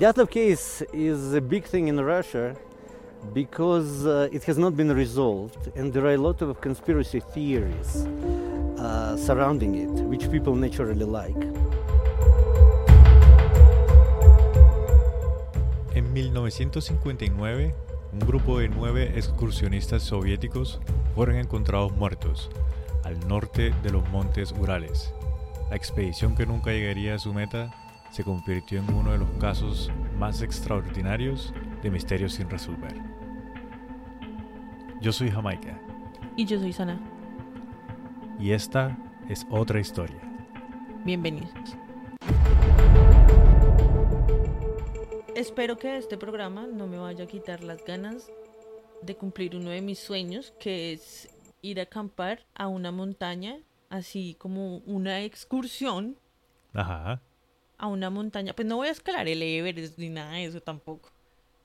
Dyatlov case is a big thing in Russia because uh, it has not been resolved, and there are a lot of conspiracy theories uh, surrounding it, which people naturally like. En 1959, un grupo de nueve excursionistas soviéticos fueron encontrados muertos al norte de los montes Urales. La expedición que nunca llegaría a su meta se convirtió en uno de los casos más extraordinarios de misterios sin resolver. Yo soy Jamaica. Y yo soy Sana. Y esta es otra historia. Bienvenidos. Espero que este programa no me vaya a quitar las ganas de cumplir uno de mis sueños, que es ir a acampar a una montaña, así como una excursión. Ajá. A una montaña. Pues no voy a escalar el Everest ni nada de eso tampoco.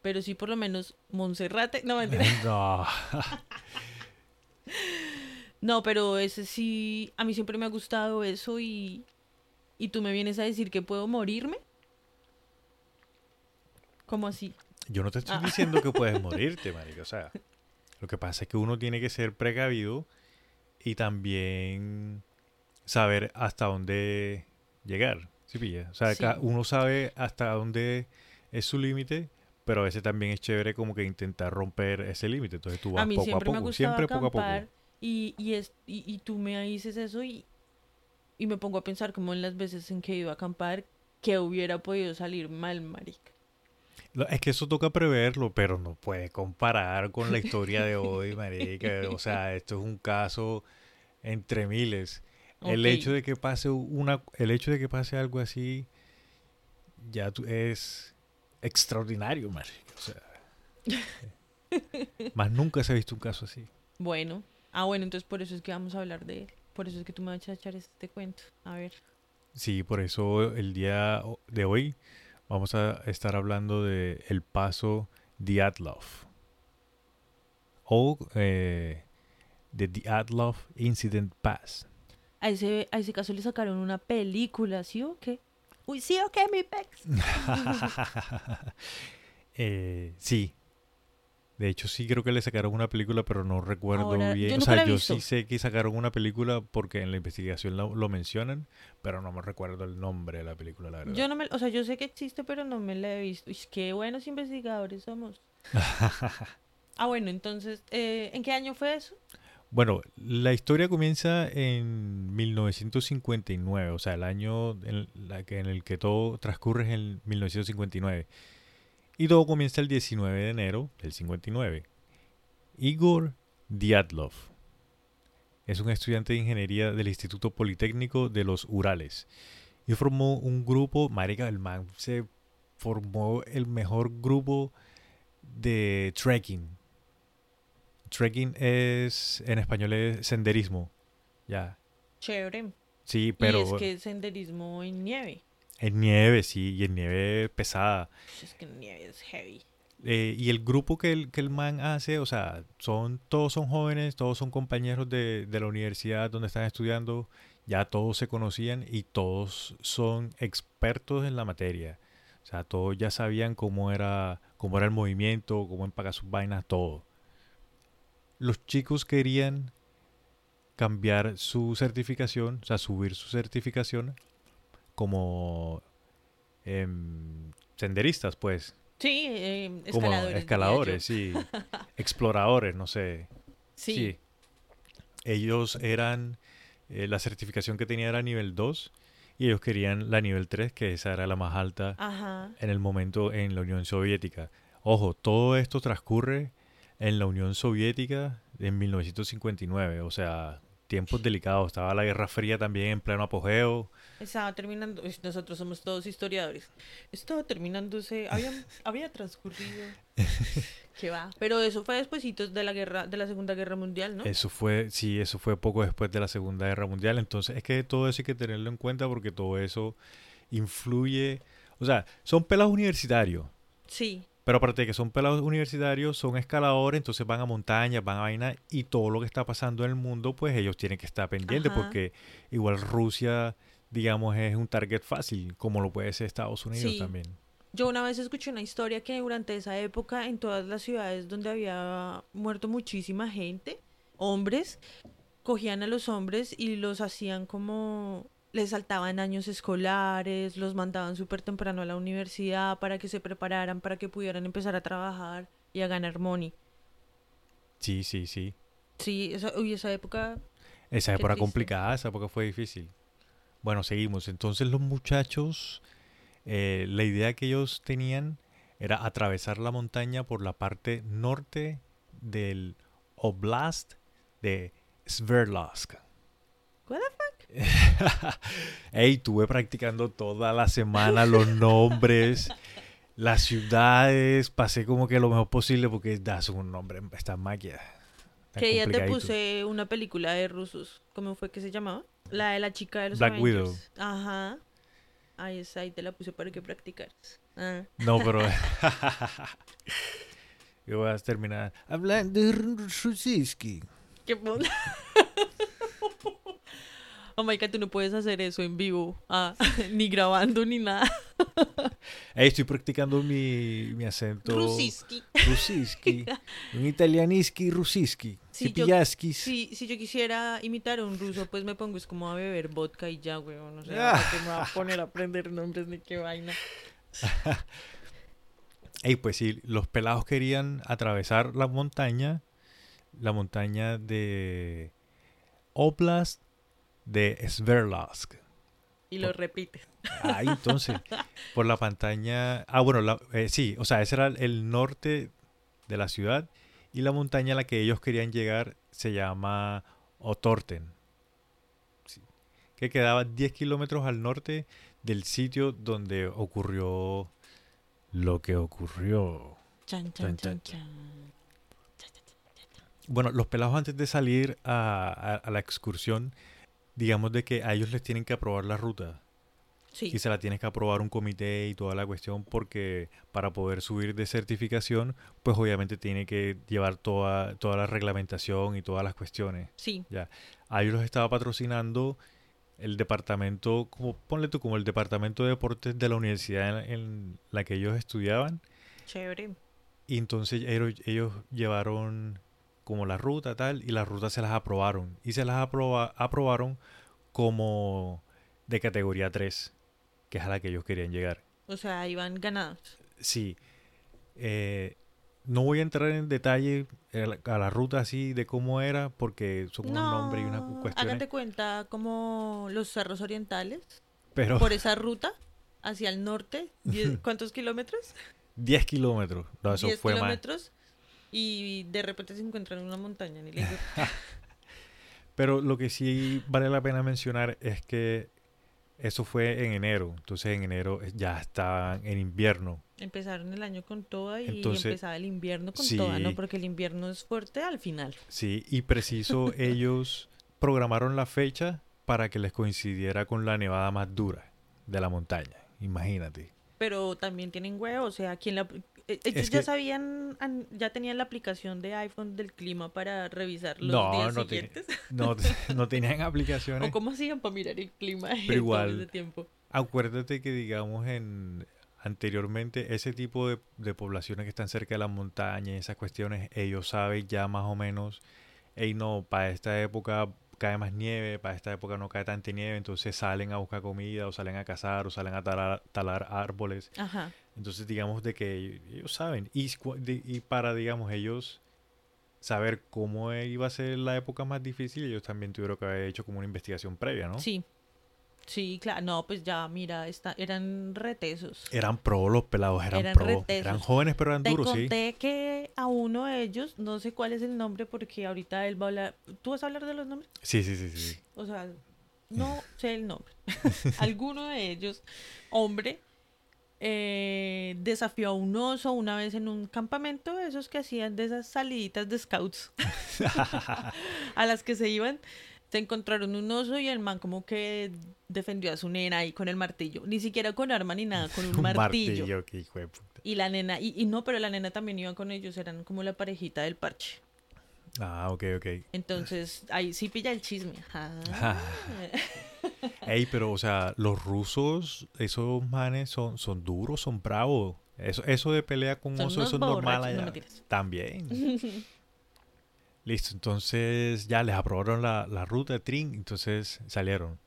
Pero sí por lo menos Monserrate. No, mentira. No. no, pero ese sí, a mí siempre me ha gustado eso y, y tú me vienes a decir que puedo morirme. ¿Cómo así? Yo no te estoy Ah. diciendo que puedes morirte, marico. O sea, lo que pasa es que uno tiene que ser precavido y también saber hasta dónde llegar. ¿Sí pilla? O sea, Sí. uno sabe hasta dónde es su límite, pero a veces también es chévere como que intentar romper ese límite. Entonces tú vas a mí poco a poco, siempre poco a poco. y, y, es, y, y tú me dices eso y, y me pongo a pensar como en las veces en que he ido a acampar que hubiera podido salir mal, marica. Es que eso toca preverlo, pero no puede comparar con la historia de hoy, marica. O sea, esto es un caso entre miles. El hecho de que pase una, el hecho de que pase algo así, ya tú- es extraordinario, marica. O sea, más nunca se ha visto un caso así. Bueno, ah bueno, entonces por eso es que vamos a hablar de él. Por eso es que tú me vas a echar este cuento. A ver. Sí, por eso el día de hoy vamos a estar hablando de el paso Dyatlov o eh, the Dyatlov Incident Pass. A ese, a ese caso le sacaron una película, ¿sí o qué? Uy, sí o qué, mi pex. Eh, sí. De hecho, sí creo que le sacaron una película, pero no recuerdo Ahora, bien. yo o sea, yo visto. sí sé que sacaron una película porque en la investigación lo, lo mencionan, pero no me recuerdo el nombre de la película, la verdad. Yo no me, o sea, yo sé que existe, pero no me la he visto. Uy, qué buenos investigadores somos. ah, bueno, entonces, eh, ¿en qué año fue eso? Bueno, la historia comienza en 1959, o sea, el año en, el que todo transcurre es en 1959. Y todo comienza el 19 de enero del 59. Igor Dyatlov es un estudiante de ingeniería del Instituto Politécnico de los Urales y formó un grupo, marica, el man se formó el mejor grupo de trekking. Trekking es, en español es senderismo, ya. Chévere. Sí, pero y es que senderismo en nieve. en nieve, sí, y en nieve pesada. Ush, Es que en nieve es heavy. Eh, y el grupo que el, que el man hace, o sea, son, todos son jóvenes, todos son compañeros de, de la universidad donde están estudiando, ya todos se conocían y todos son expertos en la materia. O sea, todos ya sabían cómo era, cómo era el movimiento, cómo empacar sus vainas, todo. Los chicos querían cambiar su certificación, o sea, subir su certificación como em, senderistas, pues Sí, eh, como escaladores. escaladores, sí, exploradores, no sé. Sí. Ellos eran, eh, la certificación que tenía era nivel 2 y ellos querían la nivel 3, que esa era la más alta Ajá. en el momento en la Unión Soviética. Ojo, todo esto transcurre en la Unión Soviética en 1959, o sea, tiempos delicados. Estaba la Guerra Fría también en pleno apogeo. Estaba terminando. Nosotros somos todos historiadores. Estaba terminándose. Había, había transcurrido. ¿Qué va? Pero eso fue despuesitos de la guerra, de la Segunda Guerra Mundial, ¿no? Eso fue, sí, eso fue poco después de la Segunda Guerra Mundial. Entonces, es que todo eso hay que tenerlo en cuenta porque todo eso influye. O sea, son pelados universitarios. Sí. Pero aparte de que son pelados universitarios, son escaladores, entonces van a montañas, van a vaina y todo lo que está pasando en el mundo, pues ellos tienen que estar pendientes Ajá. porque igual Rusia, digamos, es un target fácil, como lo puede ser Estados Unidos Sí. también. Yo una vez escuché una historia que durante esa época en todas las ciudades donde había muerto muchísima gente, hombres, cogían a los hombres y los hacían como les saltaban años escolares, los mandaban súper temprano a la universidad para que se prepararan, para que pudieran empezar a trabajar y a ganar money. Sí, sí, sí. Sí, esa, uy, esa época Esa época triste. complicada, esa época fue difícil. Bueno, seguimos. Entonces los muchachos, eh, la idea que ellos tenían era atravesar la montaña por la parte norte del Oblast de Sverdlovsk. What Ey, estuve practicando toda la semana los nombres, las ciudades, pasé como que lo mejor posible porque das un nombre, esta magia. que ya te puse una película de rusos. ¿Cómo fue que se llamaba? La de la chica de los Black Avengers. Widow. Ajá. Ahí está, ahí te la puse para que practicaras. Ah. No, pero. Yo voy a terminar hablando rusiski. ¿Qué pon- Oh my god, tú no puedes hacer eso en vivo. Ah, ni grabando ni nada. Ey, estoy practicando mi, mi acento Rusiski. rusiski. un italianiski rusiski. Yo-. Si, si yo quisiera imitar a un ruso, pues me pongo es como a beber vodka y ya, weón. O Ah. sea, ¿para qué me voy a poner a aprender nombres ni qué vaina? Ey, pues sí, los pelados querían atravesar la montaña, la montaña de Oblast de Sverdlovsk. Y lo repite. Ah, entonces, por la pantalla. Ah, bueno, la- eh, sí, o sea, ese era el norte de la ciudad y la montaña a la que ellos querían llegar se llama Otorten, Sí, que quedaba 10 kilómetros al norte del sitio donde ocurrió lo que ocurrió. Chan, Chan, chan, chan, chan, chan. Bueno, los pelados antes de salir a, a- a la excursión, digamos de que a ellos les tienen que aprobar la ruta. Sí. y se la tienes que aprobar un comité y toda la cuestión porque para poder subir de certificación pues obviamente tiene que llevar toda, toda la reglamentación y todas las cuestiones. Sí. A ellos los estaba patrocinando el departamento, como ponle tú, como el departamento de deportes de la universidad en, en la que ellos estudiaban Chévere. y entonces ellos, ellos llevaron como la ruta tal y las rutas se las aprobaron y se las aproba- aprobaron como de categoría 3 que es a la que ellos querían llegar. O sea, iban ganados. Sí. Eh, no voy a entrar en detalle a la, ruta así de cómo era, porque son un nombre y unas No, cuestiones. Hágate cuenta como los cerros orientales, Pero por esa ruta, hacia el norte. diez- ¿Cuántos kilómetros? 10 kilómetros. No, eso 10 fue kilómetros. Y de repente se encuentran en una montaña. Ni le digo, Pero lo que sí vale la pena mencionar es que eso fue en enero. Entonces en enero ya estaban en invierno. Empezaron el año con toda y Entonces, empezaba el invierno con sí. toda, ¿no? Porque el invierno es fuerte al final. Sí, y preciso ellos programaron la fecha para que les coincidiera con la nevada más dura de la montaña. Imagínate. Pero también tienen huevo, o sea, quien la... eh, Ellos ya que- sabían, an- ya tenían la aplicación de iPhone del clima para revisar los No, días no siguientes. No, no tenían aplicaciones. ¿O cómo hacían para mirar el clima todo igual. ese tiempo? Acuérdate que, digamos, en anteriormente ese tipo de, de poblaciones que están cerca de las montañas y esas cuestiones, ellos saben ya más o menos, hey, no, para esta época cae más nieve, para esta época no cae tanta nieve, entonces salen a buscar comida o salen a cazar o salen a talar, talar árboles. Ajá. Entonces, digamos, de que ellos saben. Y, para, digamos, ellos saber cómo iba a ser la época más difícil, ellos también tuvieron que haber hecho como una investigación previa, ¿no? Sí. Sí, claro. No, pues ya, mira, está, eran retesos. Eran pro los pelados, eran, Eran pro. retesos. Eran jóvenes, pero eran Te duros, sí. conté que a uno de ellos, no sé cuál es el nombre porque ahorita él va a hablar. ¿Tú vas a hablar de los nombres? Sí, sí, sí, sí. sí. O sea, no sé el nombre. Alguno de ellos, hombre, eh, desafió a un oso una vez en un campamento, esos que hacían de esas saliditas de scouts a las que se iban. Se encontraron un oso y el man como que defendió a su nena ahí con el martillo. Ni siquiera con arma ni nada, con un, Un martillo. martillo, qué hijo de puta. Y la nena, y, y no, pero la nena también iba con ellos, eran como la parejita del parche. Ah, ok, ok. Entonces, ahí sí pilla el chisme. Ah. Ey, pero, o sea, los rusos, esos manes son, son duros, son bravos. Eso, eso de pelea con oso, eso es normal no allá. También. Listo, entonces ya les aprobaron la, la ruta de Trin, entonces salieron.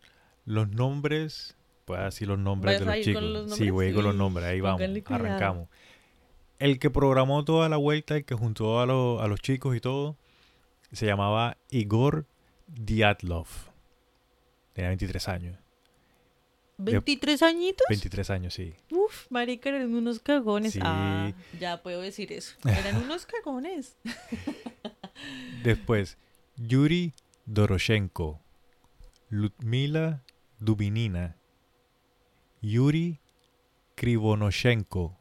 Los nombres, voy a decir los nombres ¿Vas de los con chicos. sí, voy a ir con los nombres, ahí vamos, arrancamos. El que programó toda la vuelta, el que juntó a, los- a los chicos y todo, se llamaba Igor Diatlov. Tenía 23 años. ¿23 añitos? 23 años, sí. Uf, marica, eran unos cagones. Sí. Ah, ya puedo decir eso. Eran unos cagones. Después, Yuri Doroshenko, Ludmila Dubinina, Yuri Krivonoshenko,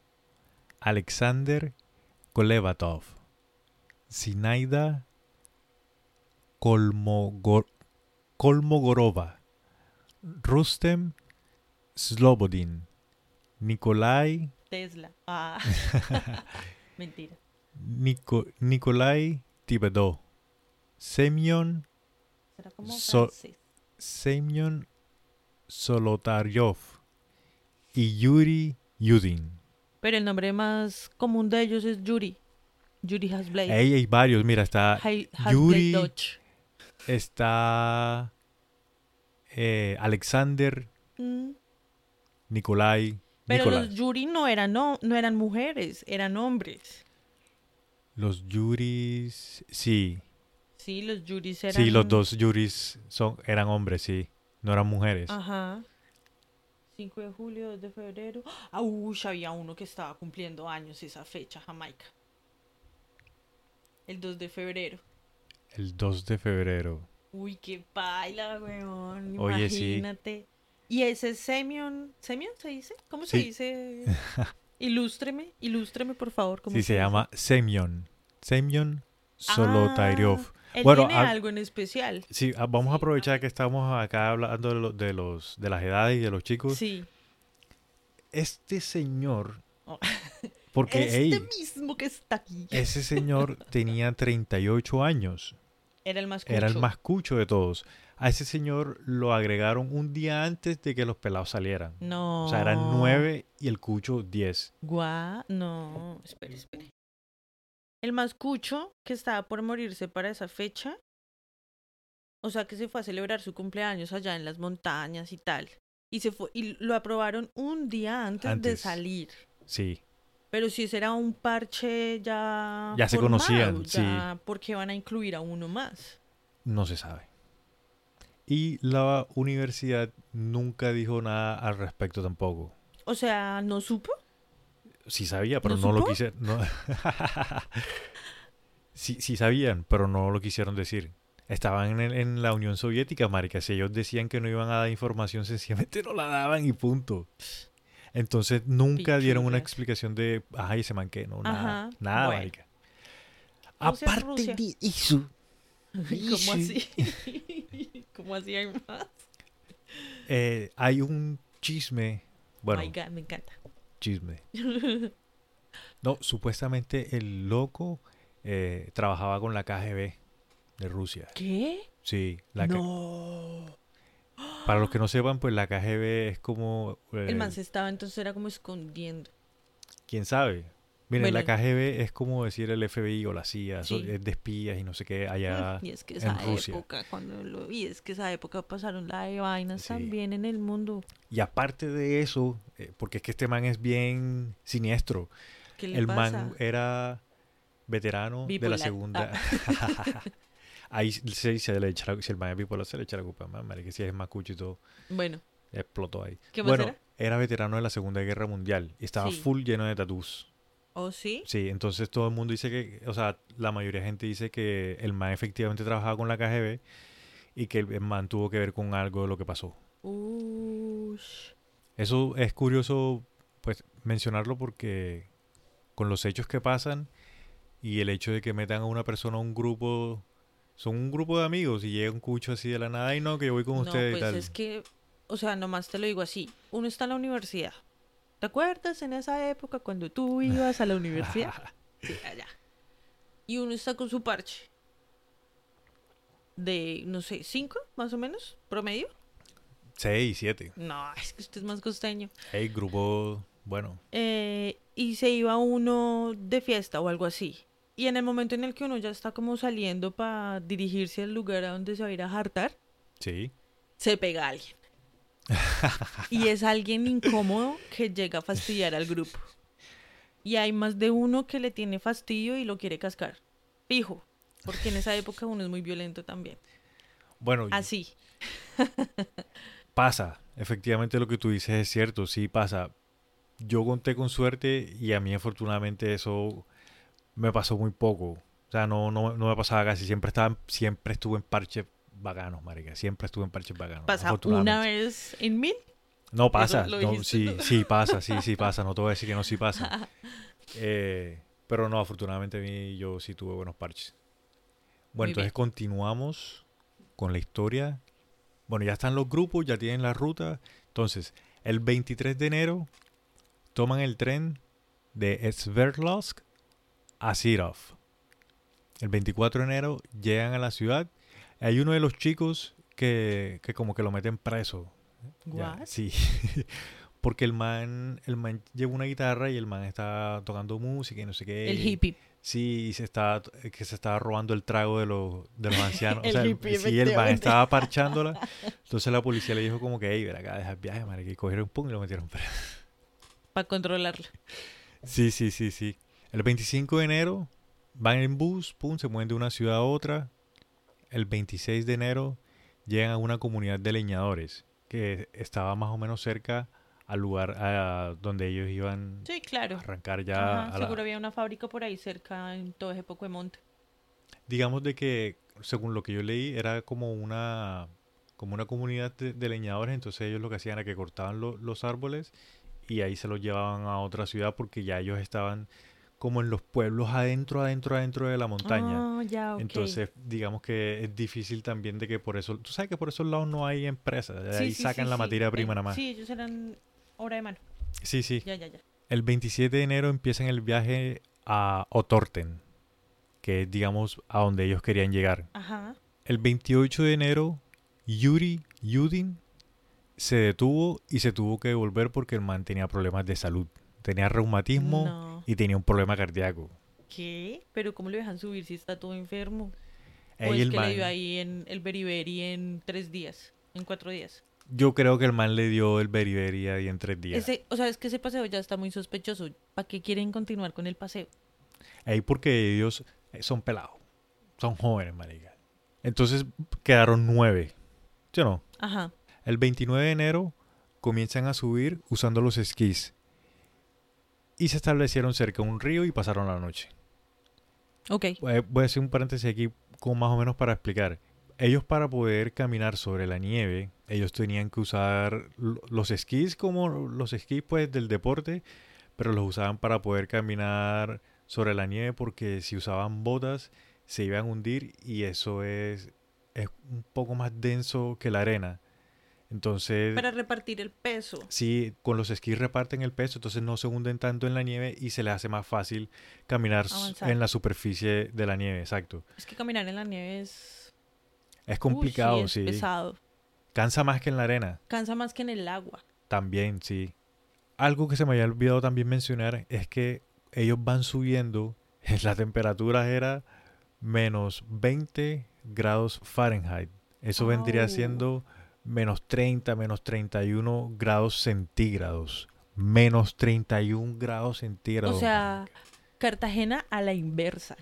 Alexander Kolevatov, Zinaida Kolmogor- Kolmogorova, Rustem Slobodin, Nikolai Tesla. Ah. Mentira. Niko- Nikolai Tibedó, Semyon So-. Semyon Solotaryov y Yuri Yudin. Pero el nombre más común de ellos es Yuri. Yuri Hasblade. Ahí hay varios, mira, está, Yuri- Dodge. está eh, Alexander, Mm, Nikolai, Pero Nicolás. los Yuri no eran, no, no eran mujeres, eran hombres. Los Yuris, sí, Sí, los Yuris eran... sí, los dos Yuris son, eran hombres, sí, no eran mujeres. Ajá. 5 de julio, 2 de febrero. Ah, uy, había uno que estaba cumpliendo años esa fecha, Jamaica. El 2 de febrero. El 2 de febrero. Uy, qué paila, weón. Oye, sí. Imagínate. Y ese Semion, ¿Semion se dice? ¿Cómo se dice? ilústreme, ilústreme por favor. ¿cómo Sí, se llama Semyon. Semyon Ah, Solotaryov. Él Bueno, tiene ah, algo en especial. Sí, ah, vamos a aprovechar que estamos acá hablando de, lo- de los de las edades y de los chicos. Sí. Este señor, Oh. porque este mismo que está aquí. ese señor tenía 38 años, Era el más era el cucho. más cucho de todos. A ese señor lo agregaron un día antes de que los pelados salieran. No. O sea, eran 9 y el cucho 10. Guau, no, espere, espere. El más cucho que estaba por morirse para esa fecha, o sea que se fue a celebrar su cumpleaños allá en las montañas y tal. Y se fue, y lo aprobaron un día antes, de Antes. salir. Sí, Pero si ese era un parche ya. Ya se conocían, ya, ¿Por qué van a incluir a uno más? no se sabe. Y la universidad nunca dijo nada al respecto tampoco. O sea, ¿no supo? Sí sabía, pero ¿No no, lo quisieron. No. sí, sí sabían, pero no lo quisieron decir. Estaban en, el- en la Unión Soviética, marica. Si ellos decían que no iban a dar información, sencillamente no la daban y punto. Entonces nunca dieron una explicación de, ay, ese man que no, nada, Ajá, nada, bueno. marica. Rusia es Aparte Rusia. de eso, ¿Cómo Sí. así? ¿Cómo así hay más? eh, hay un chisme, bueno, My God, me encanta. chisme. No, supuestamente el loco eh, trabajaba con la KGB de Rusia. ¿Qué? Sí, la K- no. Para los que no sepan, pues la KGB es como... eh, El man se estaba entonces era como escondiendo. ¿Quién sabe? Miren, la. KGB es como decir el FBI o la CIA, Sí. es de espías y no sé qué allá. y es que en esa Rusia. época, cuando lo y es que esa época pasaron la de vainas Sí. también en el mundo. Y aparte de eso, eh, porque es que este man es bien siniestro, ¿Qué le el pasa? man era veterano de la segunda... Ahí se, se le echa la, si el man es bipolar se le echa la culpa, man, que si es más cucho y todo, Bueno, explotó ahí. ¿qué más Bueno, era? era veterano de la Segunda Guerra Mundial y estaba Sí. full lleno de tatús. ¿Oh, sí? Sí, entonces todo el mundo dice que, o sea, la mayoría de gente dice que el man efectivamente trabajaba con la KGB y que el man tuvo que ver con algo de lo que pasó. Ush. Eso es curioso, pues, mencionarlo porque con los hechos que pasan y el hecho de que metan a una persona a un grupo, son un grupo de amigos y llega un cucho así de la nada y no, que yo voy con No, ustedes y pues tal. es que, o sea, nomás te lo digo así. Uno está en la universidad. ¿Te acuerdas en esa época cuando tú ibas a la universidad? Sí, allá. Y uno está con su parche. De, no sé, cinco, más o menos, promedio. 6, 7. No, es que usted es más costeño. Hey, grupo, bueno. Eh, y se iba uno de fiesta o algo así. Y en el momento en el que uno ya está como saliendo para dirigirse al lugar a donde se va a ir a jartar, Sí. se pega a alguien. y es alguien incómodo que llega a fastidiar al grupo. Y hay más de uno que le tiene fastidio y lo quiere cascar. Fijo. Porque en esa época uno es muy violento también. Bueno, Así. pasa. Efectivamente lo que tú dices es cierto, sí pasa. Yo conté con suerte y a mí afortunadamente eso me pasó muy poco. O sea, no, no, no me pasaba casi. Siempre estaba, siempre estuve en parches bacanos, marica. Siempre estuve en parches bacanos. Pasa una vez en mil. No pasa. lo no, dijiste sí, sí pasa, sí, sí pasa. No te voy a decir que no, sí pasa. Eh, pero no, afortunadamente a mí yo sí tuve buenos parches. Bueno, Muy entonces bien. continuamos con la historia. Bueno, ya están los grupos, ya tienen la ruta. Entonces, el 23 de enero toman el tren de Sverdlovsk a Sirov. El 24 de enero llegan a la ciudad. Hay uno de los chicos que, que como que lo meten preso. Ya, sí. Porque el man, el man lleva una guitarra y el man está tocando música y no sé qué. El hippie. Sí, y se está, que se estaba robando el trago de los, de los ancianos. El o sea, hippie, sí, el man estaba parchándola. Entonces la policía le dijo como que, hey, ven acá, deja el viaje, madre, que cogieron un pum y lo metieron preso. Para controlarlo. Sí, sí, sí, sí. El 25 de enero van en bus, pum, se mueven de una ciudad a otra. El 26 de enero llegan a una comunidad de leñadores que estaba más o menos cerca al lugar a donde ellos iban Sí, claro. a arrancar ya. Ajá, a la- seguro había una fábrica por ahí cerca en todo ese poco de monte. digamos de que según lo que yo leí era como una como una comunidad de, de leñadores entonces ellos lo que hacían era que cortaban lo- los árboles y ahí se los llevaban a otra ciudad porque ya ellos estaban como en los pueblos adentro adentro adentro de la montaña Ah, ya, ok. entonces digamos que es difícil también de que por eso tú sabes que por esos lados no hay empresas de Sí, ahí sí, sacan sí, la materia prima Eh, nada más Sí, ellos eran obra de mano. sí sí Ya, ya, ya. el 27 de enero empiezan el viaje a Otorten que es digamos a donde ellos querían llegar Ajá. El 28 de enero, Yuri Yudin se detuvo y se tuvo que devolver porque el man tenía problemas de salud. Tenía reumatismo No. y tenía un problema cardíaco. ¿Qué? ¿Pero cómo le dejan subir si está todo enfermo? ¿O Ahí es el que man- le dio ahí en el beriberi en tres días? En cuatro días. yo creo que el man le dio el beriberi ahí en tres días. Ese, o sea, es que ese paseo ya está muy sospechoso. ¿Para qué quieren continuar con el paseo? Ahí porque ellos eh, son pelados. Son jóvenes, marica. Entonces quedaron nueve. ¿Sí o no? Ajá. El 29 de enero comienzan a subir usando los esquís. Y se establecieron cerca de un río y pasaron la noche. Ok. Eh, Voy a hacer un paréntesis aquí como más o menos para explicar. Ellos para poder caminar sobre la nieve, ellos tenían que usar lo- los esquís como los esquís pues del deporte, pero los usaban para poder caminar sobre la nieve porque si usaban botas se iban a hundir y eso es, es un poco más denso que la arena. Entonces, Para repartir el peso. Sí, con los esquís reparten el peso, entonces no se hunden tanto en la nieve y se les hace más fácil caminar Avanzar. en la superficie de la nieve, exacto. Es que caminar en la nieve es... Es complicado, Uy, es sí. pesado. Cansa más que en la arena, Cansa más que en el agua. también, sí. Algo que se me había olvidado también mencionar es que ellos van subiendo, la temperatura era menos 20 grados Fahrenheit. Eso vendría siendo menos 30, menos 31 grados centígrados. Menos 31 grados centígrados. O sea. Cartagena a la inversa.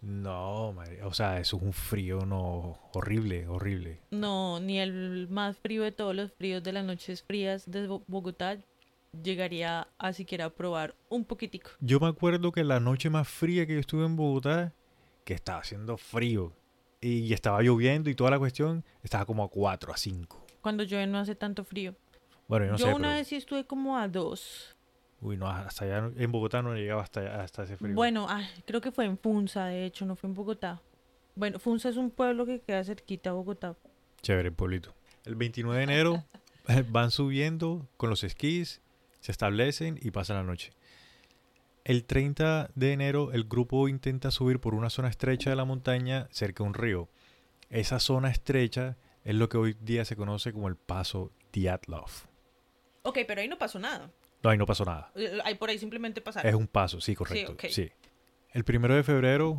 No, marica, o sea, eso es un frío no horrible, horrible. No, ni el más frío de todos los fríos de las noches frías de Bo- Bogotá llegaría a siquiera probar un poquitico. Yo me acuerdo que la noche más fría que yo estuve en Bogotá, que estaba haciendo frío y estaba lloviendo y toda la cuestión, estaba como a 4, a 5. Cuando llueve no hace tanto frío. Bueno, yo no Yo sé, una pero- vez sí estuve como a dos. Uy, no, hasta allá en Bogotá no llegaba hasta, hasta ese frío. Bueno, ay, creo que fue en Funza, de hecho, no fue en Bogotá. Bueno, Funza es un pueblo que queda cerquita a Bogotá. Chévere, el pueblito. El 29 de enero van subiendo con los esquís, se establecen y pasan la noche. El 30 de enero el grupo intenta subir por una zona estrecha de la montaña cerca de un río. Esa zona estrecha es lo que hoy día se conoce como el paso Diatlov. Ok, pero ahí no pasó nada. No, ahí no pasó nada. Eh, Ahí por ahí simplemente pasaron. Es un paso, sí, correcto. Sí. El primero de febrero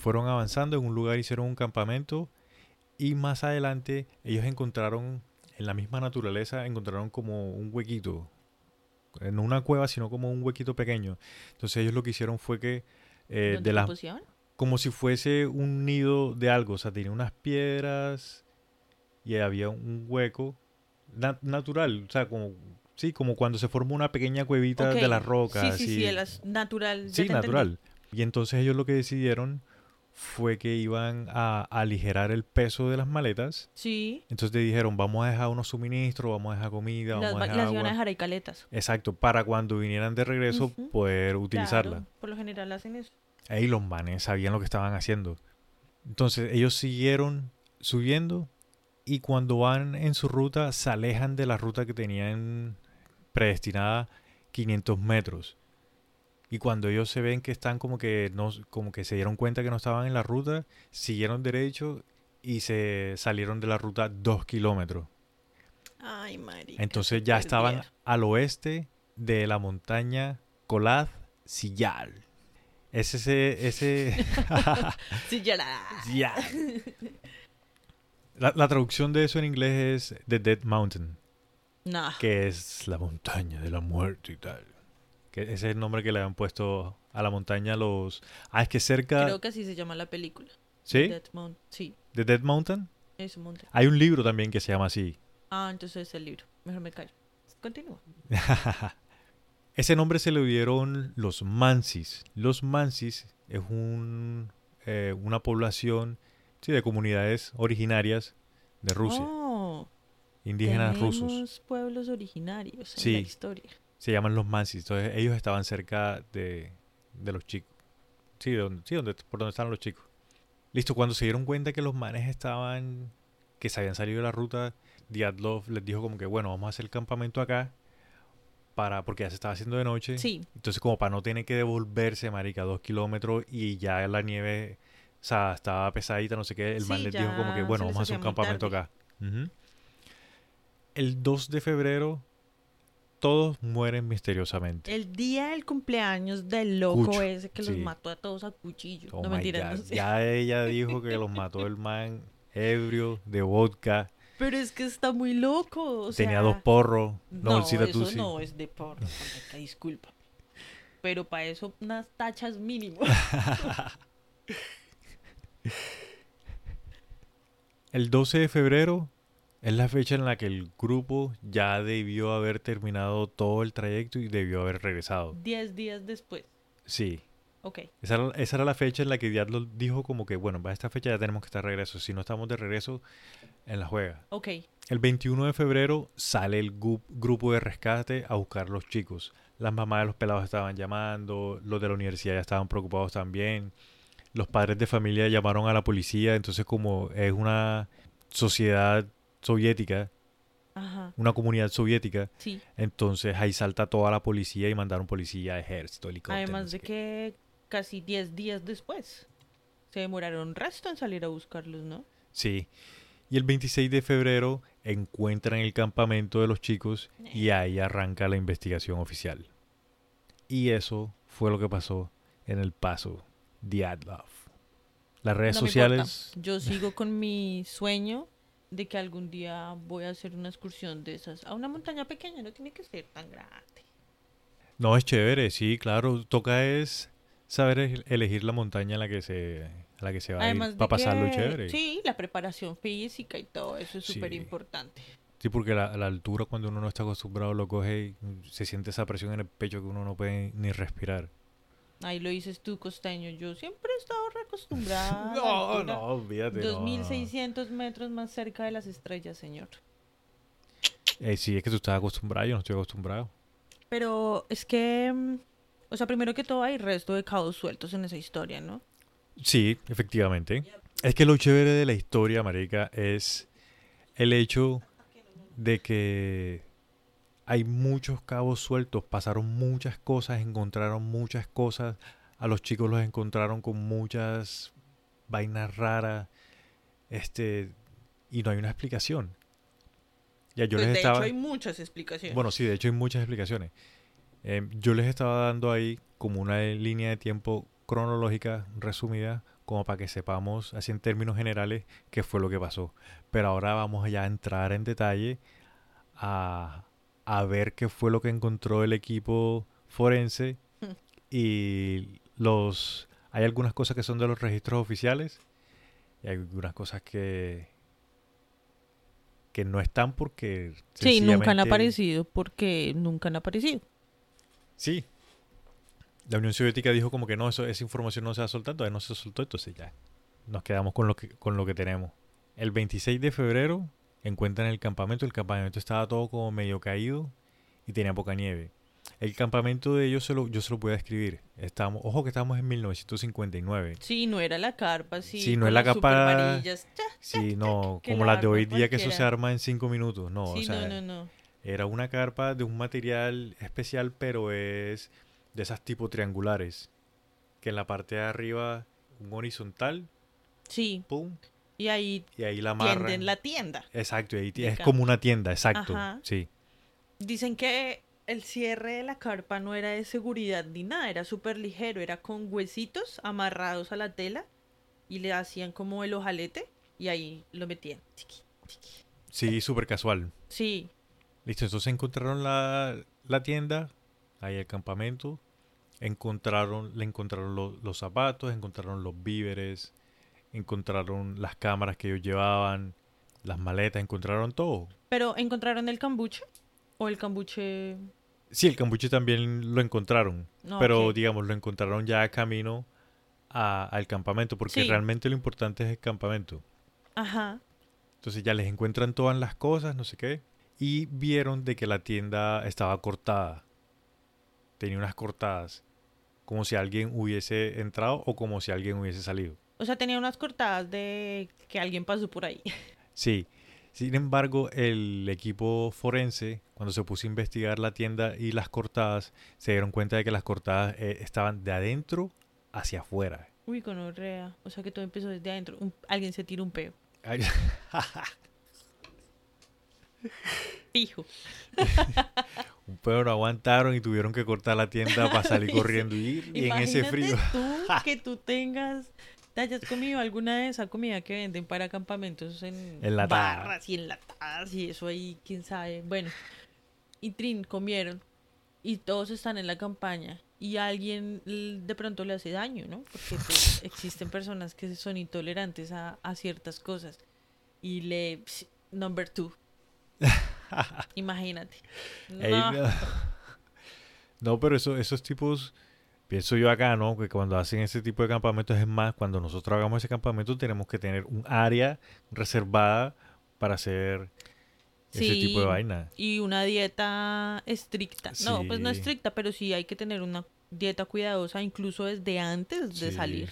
fueron avanzando en un lugar, hicieron un campamento y más adelante ellos encontraron, en la misma naturaleza, encontraron como un huequito. No una cueva, sino como un huequito pequeño. Entonces ellos lo que hicieron fue que eh, ¿Dónde de las pusieron? como si fuese un nido de algo. O sea, tenía unas piedras y había un hueco na- natural. O sea, como, sí, como cuando se forma una pequeña cuevita de las rocas. Sí, sí, sí, el natural. Sí, entendí. natural. Y entonces ellos lo que decidieron fue que iban a aligerar el peso de las maletas. Sí, Entonces dijeron, vamos a dejar unos suministros, vamos a dejar comida, las, vamos va- a dejar las iban a agua. dejar ahí caletas. Exacto, para cuando vinieran de regreso poder utilizarla. Claro, por lo general hacen eso. Ahí los manes sabían lo que estaban haciendo. Entonces ellos siguieron subiendo y cuando van en su ruta se alejan de la ruta que tenían predestinada 500 metros. Y cuando ellos se ven que están como que no, como que se dieron cuenta que no estaban en la ruta, siguieron derecho y se salieron de la ruta dos kilómetros. Ay, marica. Entonces ya estaban al oeste de la montaña Kolad Sillal. Ese, ese, ese ya la... La, la traducción de eso en inglés es The Dead Mountain, No. que es la montaña de la muerte y tal. Que ese es el nombre que le han puesto a la montaña los... Ah, es que cerca... Creo que así se llama la película. ¿Sí? Dead Mount. Sí, The Dead Mountain. es un. Hay un libro también que se llama así. Ah, entonces es el libro. Mejor me callo. Continúa. Ese nombre se le dieron los Mansis. Los Mansis es un, eh, una población sí, de comunidades originarias de Rusia, Oh, indígenas rusos. pueblos originarios en Sí. la historia. Se llaman los Mansis. Entonces ellos estaban cerca de, de los chicos. Sí, de donde, sí donde, por donde están los chicos. Listo, cuando se dieron cuenta que los manes estaban, que se habían salido de la ruta, Diatlov les dijo como que, bueno, vamos a hacer el campamento acá, para, porque ya se estaba haciendo de noche. Sí, Entonces como para no tener que devolverse, marica, dos kilómetros y ya la nieve, o sea, estaba pesadita, no sé qué, el man les dijo como que, bueno, vamos a hacer un campamento tarde. acá. El 2 de febrero, todos mueren misteriosamente. el día del cumpleaños del loco Cucho, ese que los mató a todos a cuchillo. Oh no my mentira, God, no sé. Ya ella dijo que los mató el man ebrio de vodka, Pero es que está muy loco. o tenía sea, dos porros. No, No, eso no es de porro, disculpa. Pero para eso unas tachas mínimo. El 12 de febrero es la fecha en la que el grupo ya debió haber terminado todo el trayecto y debió haber regresado. Diez días después. Sí, Ok. esa era, esa era la fecha en la que Diablo dijo como que, bueno, para esta fecha ya tenemos que estar de regreso. Si no estamos de regreso, en la juega. Ok. El 21 de febrero sale el grupo de rescate a buscar a los chicos. Las mamás de los pelados estaban llamando, los de la universidad ya estaban preocupados también. Los padres de familia llamaron a la policía, entonces como es una sociedad soviética, Ajá. una comunidad soviética, Sí. entonces ahí salta toda la policía y mandaron policía, ejército, helicóptero. no Además sé de que casi 10 días después se demoraron resto en salir a buscarlos, ¿no? Sí. Y el 26 de febrero encuentran el campamento de los chicos y ahí arranca la investigación oficial. Y eso fue lo que pasó en el paso Diatlov. Las redes No sociales... Yo sigo con mi sueño de que algún día voy a hacer una excursión de esas a una montaña pequeña, no tiene que ser tan grande. No, es chévere, sí, claro. Toca es saber elegir la montaña en la que se, a la que se va a ir para pasarlo que- chévere. Sí, Sí, la preparación física y todo eso es Sí. súper importante. porque la, la altura cuando uno no está acostumbrado lo coge y se siente esa presión en el pecho que uno no puede ni respirar. Ahí lo dices tú, costeño. Yo siempre he estado reacostumbrada. No, no, olvídate. no, no. 2600 metros más cerca de las estrellas, señor. Eh, sí, es que tú estás acostumbrado, yo no estoy acostumbrado. Pero es que, mm, o sea, primero que todo hay resto de cabos sueltos en esa historia, ¿no? Sí, efectivamente. Es que lo chévere de la historia, marica, es el hecho de que hay muchos cabos sueltos, pasaron muchas cosas, encontraron muchas cosas, a los chicos los encontraron con muchas vainas raras, este, y no hay una explicación. Ya yo Pues, les de estaba... hecho, hay muchas explicaciones. Bueno, sí, de hecho hay muchas explicaciones. Eh, yo les estaba dando ahí como una línea de tiempo cronológica resumida, como para que sepamos, así en términos generales, qué fue lo que pasó. Pero ahora vamos ya a entrar en detalle a, a ver qué fue lo que encontró el equipo forense y los... Hay algunas cosas que son de los registros oficiales y hay algunas cosas que que no están porque sí, nunca han aparecido porque nunca han aparecido. Sí. La Unión Soviética dijo como que no, eso, esa información no se va todavía no se soltó, entonces ya. Nos quedamos con lo que, con lo que tenemos. El 26 de febrero encuentran el campamento. El campamento estaba todo como medio caído y tenía poca nieve. El campamento de ellos se lo, yo se lo voy a describir. Estamos, ojo que estamos en 1959. Sí, no era la carpa, sí. Sí, no es la carpa- Sí, no, como la las de hoy día que eso se arma en cinco minutos. No, sí, o sea, no, no, no. era una carpa de un material especial, pero es de esas tipo triangulares. Que en la parte de arriba, un horizontal, Sí, pum, y ahí y ahí la amarran. tienden la tienda. Exacto, ahí es campo. como una tienda, exacto. Ajá. Sí. Dicen que el cierre de la carpa no era de seguridad ni nada, era súper ligero, era con huesitos amarrados a la tela y le hacían como el ojalete y ahí lo metían. Tiqui, tiqui. Sí, súper casual. Sí, Listo, entonces encontraron la, la tienda, ahí el campamento, encontraron, le encontraron lo- los zapatos, encontraron los víveres, encontraron las cámaras que ellos llevaban, las maletas, encontraron todo. pero ¿encontraron el cambuche? ¿O el cambuche? Sí, el cambuche también lo encontraron, No, pero digamos, lo encontraron ya camino a- al campamento, porque Sí. realmente lo importante es el campamento. Ajá. Entonces ya les encuentran todas las cosas, no sé qué, y vieron de que la tienda estaba cortada. Tenía unas cortadas, como si alguien hubiese entrado o como si alguien hubiese salido. O sea, tenía unas cortadas de que alguien pasó por ahí. Sí. Sin embargo, el equipo forense, cuando se puso a investigar la tienda y las cortadas, se dieron cuenta de que las cortadas eh, estaban de adentro hacia afuera. Uy, con orrea. O sea que todo empezó desde adentro. Un- alguien se tira un peo. Ay, Fijo. Un pedo no aguantaron y tuvieron que cortar la tienda para salir corriendo y ir y en ese frío. tú que tú tengas, te hayas comido alguna de esa comida que venden para campamentos en Enlatada. barras y enlatadas y eso ahí, quién sabe. Bueno, y Trin comieron y todos están en la campaña y a alguien de pronto le hace daño, ¿no? Porque pues, existen personas que son intolerantes a, a ciertas cosas y le... Number two. Imagínate. No. no. No, pero eso, esos tipos, pienso yo acá, ¿no? Que cuando hacen ese tipo de campamentos es más, cuando nosotros hagamos ese campamento tenemos que tener un área reservada para hacer ese tipo de vaina. Y una dieta estricta. No, pues no estricta, pero sí hay que tener una dieta cuidadosa, incluso desde antes de Sí. salir.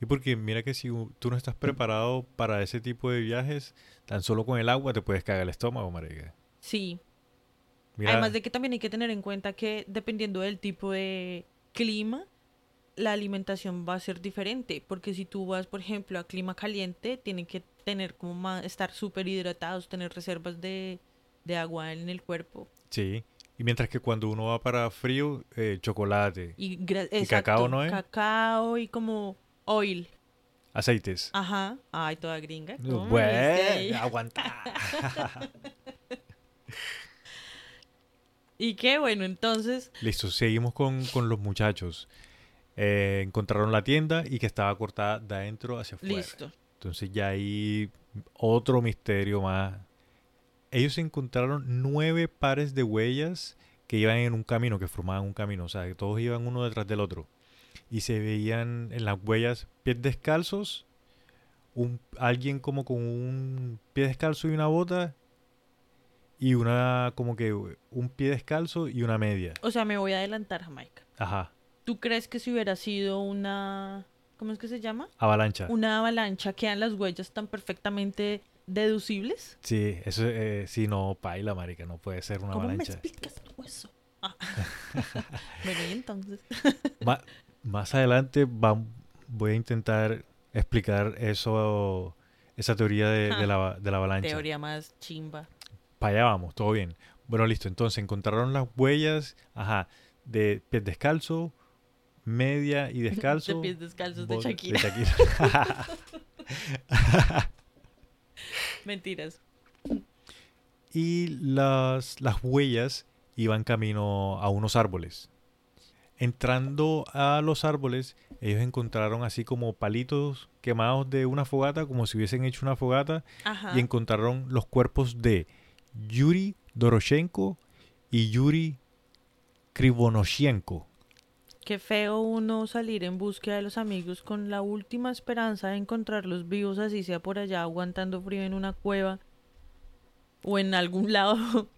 Y porque mira que si tú no estás preparado para ese tipo de viajes, tan solo con el agua te puedes cagar el estómago, marica. Sí. Mira, Además de que también hay que tener en cuenta que dependiendo del tipo de clima, la alimentación va a ser diferente. Porque si tú vas, por ejemplo, a clima caliente, tienen que tener como más, estar súper hidratados, tener reservas de, de agua en el cuerpo. Sí. Y mientras que cuando uno va para frío, eh, chocolate, Y, ¿Y cacao no es? Cacao y como oil. aceites. Ajá. Ay, toda gringa. ¿cómo me viste Bueno, aguanta. Y qué bueno, entonces, Listo, seguimos con, con los muchachos. Eh, encontraron la tienda y que estaba cortada de adentro hacia afuera. listo. Entonces ya hay otro misterio más. Ellos encontraron nueve pares de huellas que iban en un camino, que formaban un camino. O sea, que todos iban uno detrás del otro. Y se veían en las huellas pies descalzos, un, alguien como con un pie descalzo y una bota, y una como que un pie descalzo y una media. O sea, me voy a adelantar, Jamaica. Ajá, ¿Tú crees que si hubiera sido una... ¿Cómo es que se llama? avalancha. Una avalancha, quedan las huellas tan perfectamente deducibles? Sí, eso eh, sí, no, paila, marica, no puede ser una ¿Cómo me avalancha. explicas eso? Ah. bueno, y entonces... Más adelante vam- voy a intentar explicar eso esa teoría de, de la, de la avalancha. Teoría más chimba. Para allá vamos, todo bien. Bueno, listo. Entonces encontraron las huellas, ajá, de pies descalzo, media y descalzo. De pies descalzos de Shakira. Shakira. Mentiras. y las, las huellas iban camino a unos árboles. Entrando a los árboles, ellos encontraron así como palitos quemados de una fogata, como si hubiesen hecho una fogata, Ajá. y encontraron los cuerpos de Yuri Doroshenko y Yuri Krivonoshenko. Qué feo uno salir en búsqueda de los amigos con la última esperanza de encontrarlos vivos, así sea por allá aguantando frío en una cueva o en algún lado.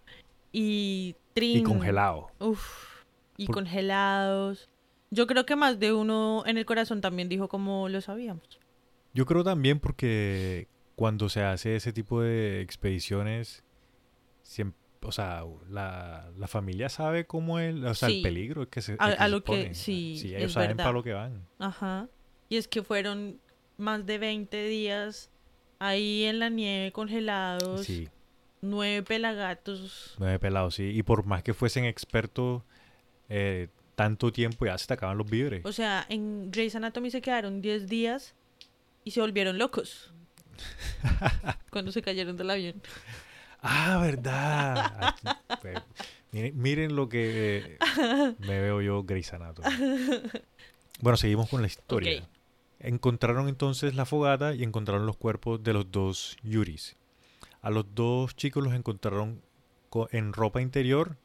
y trin. Y congelado. Uf, y Por- congelados. Yo creo que más de uno en el corazón también dijo como lo sabíamos. Yo creo también porque cuando se hace ese tipo de expediciones, siempre, o sea, la, la familia sabe cómo es, o sea, Sí. el peligro que se, A- a se lo que- sí, sí, es ellos saben verdad. para lo que van. Ajá. Y es que fueron más de 20 días ahí en la nieve congelados, Sí, nueve pelagatos. nueve pelados, sí. Y por más que fuesen expertos eh, tanto tiempo, ya se te acaban los víveres. O sea, en Grey's Anatomy se quedaron 10 días y se volvieron locos. cuando se cayeron del avión. Ah, verdad. Ah, miren, miren lo que eh, me veo yo Grey's Anatomy. Bueno, seguimos con la historia. Encontraron entonces la fogata y encontraron los cuerpos de los dos Yuris. A los dos chicos los encontraron co- en ropa interior,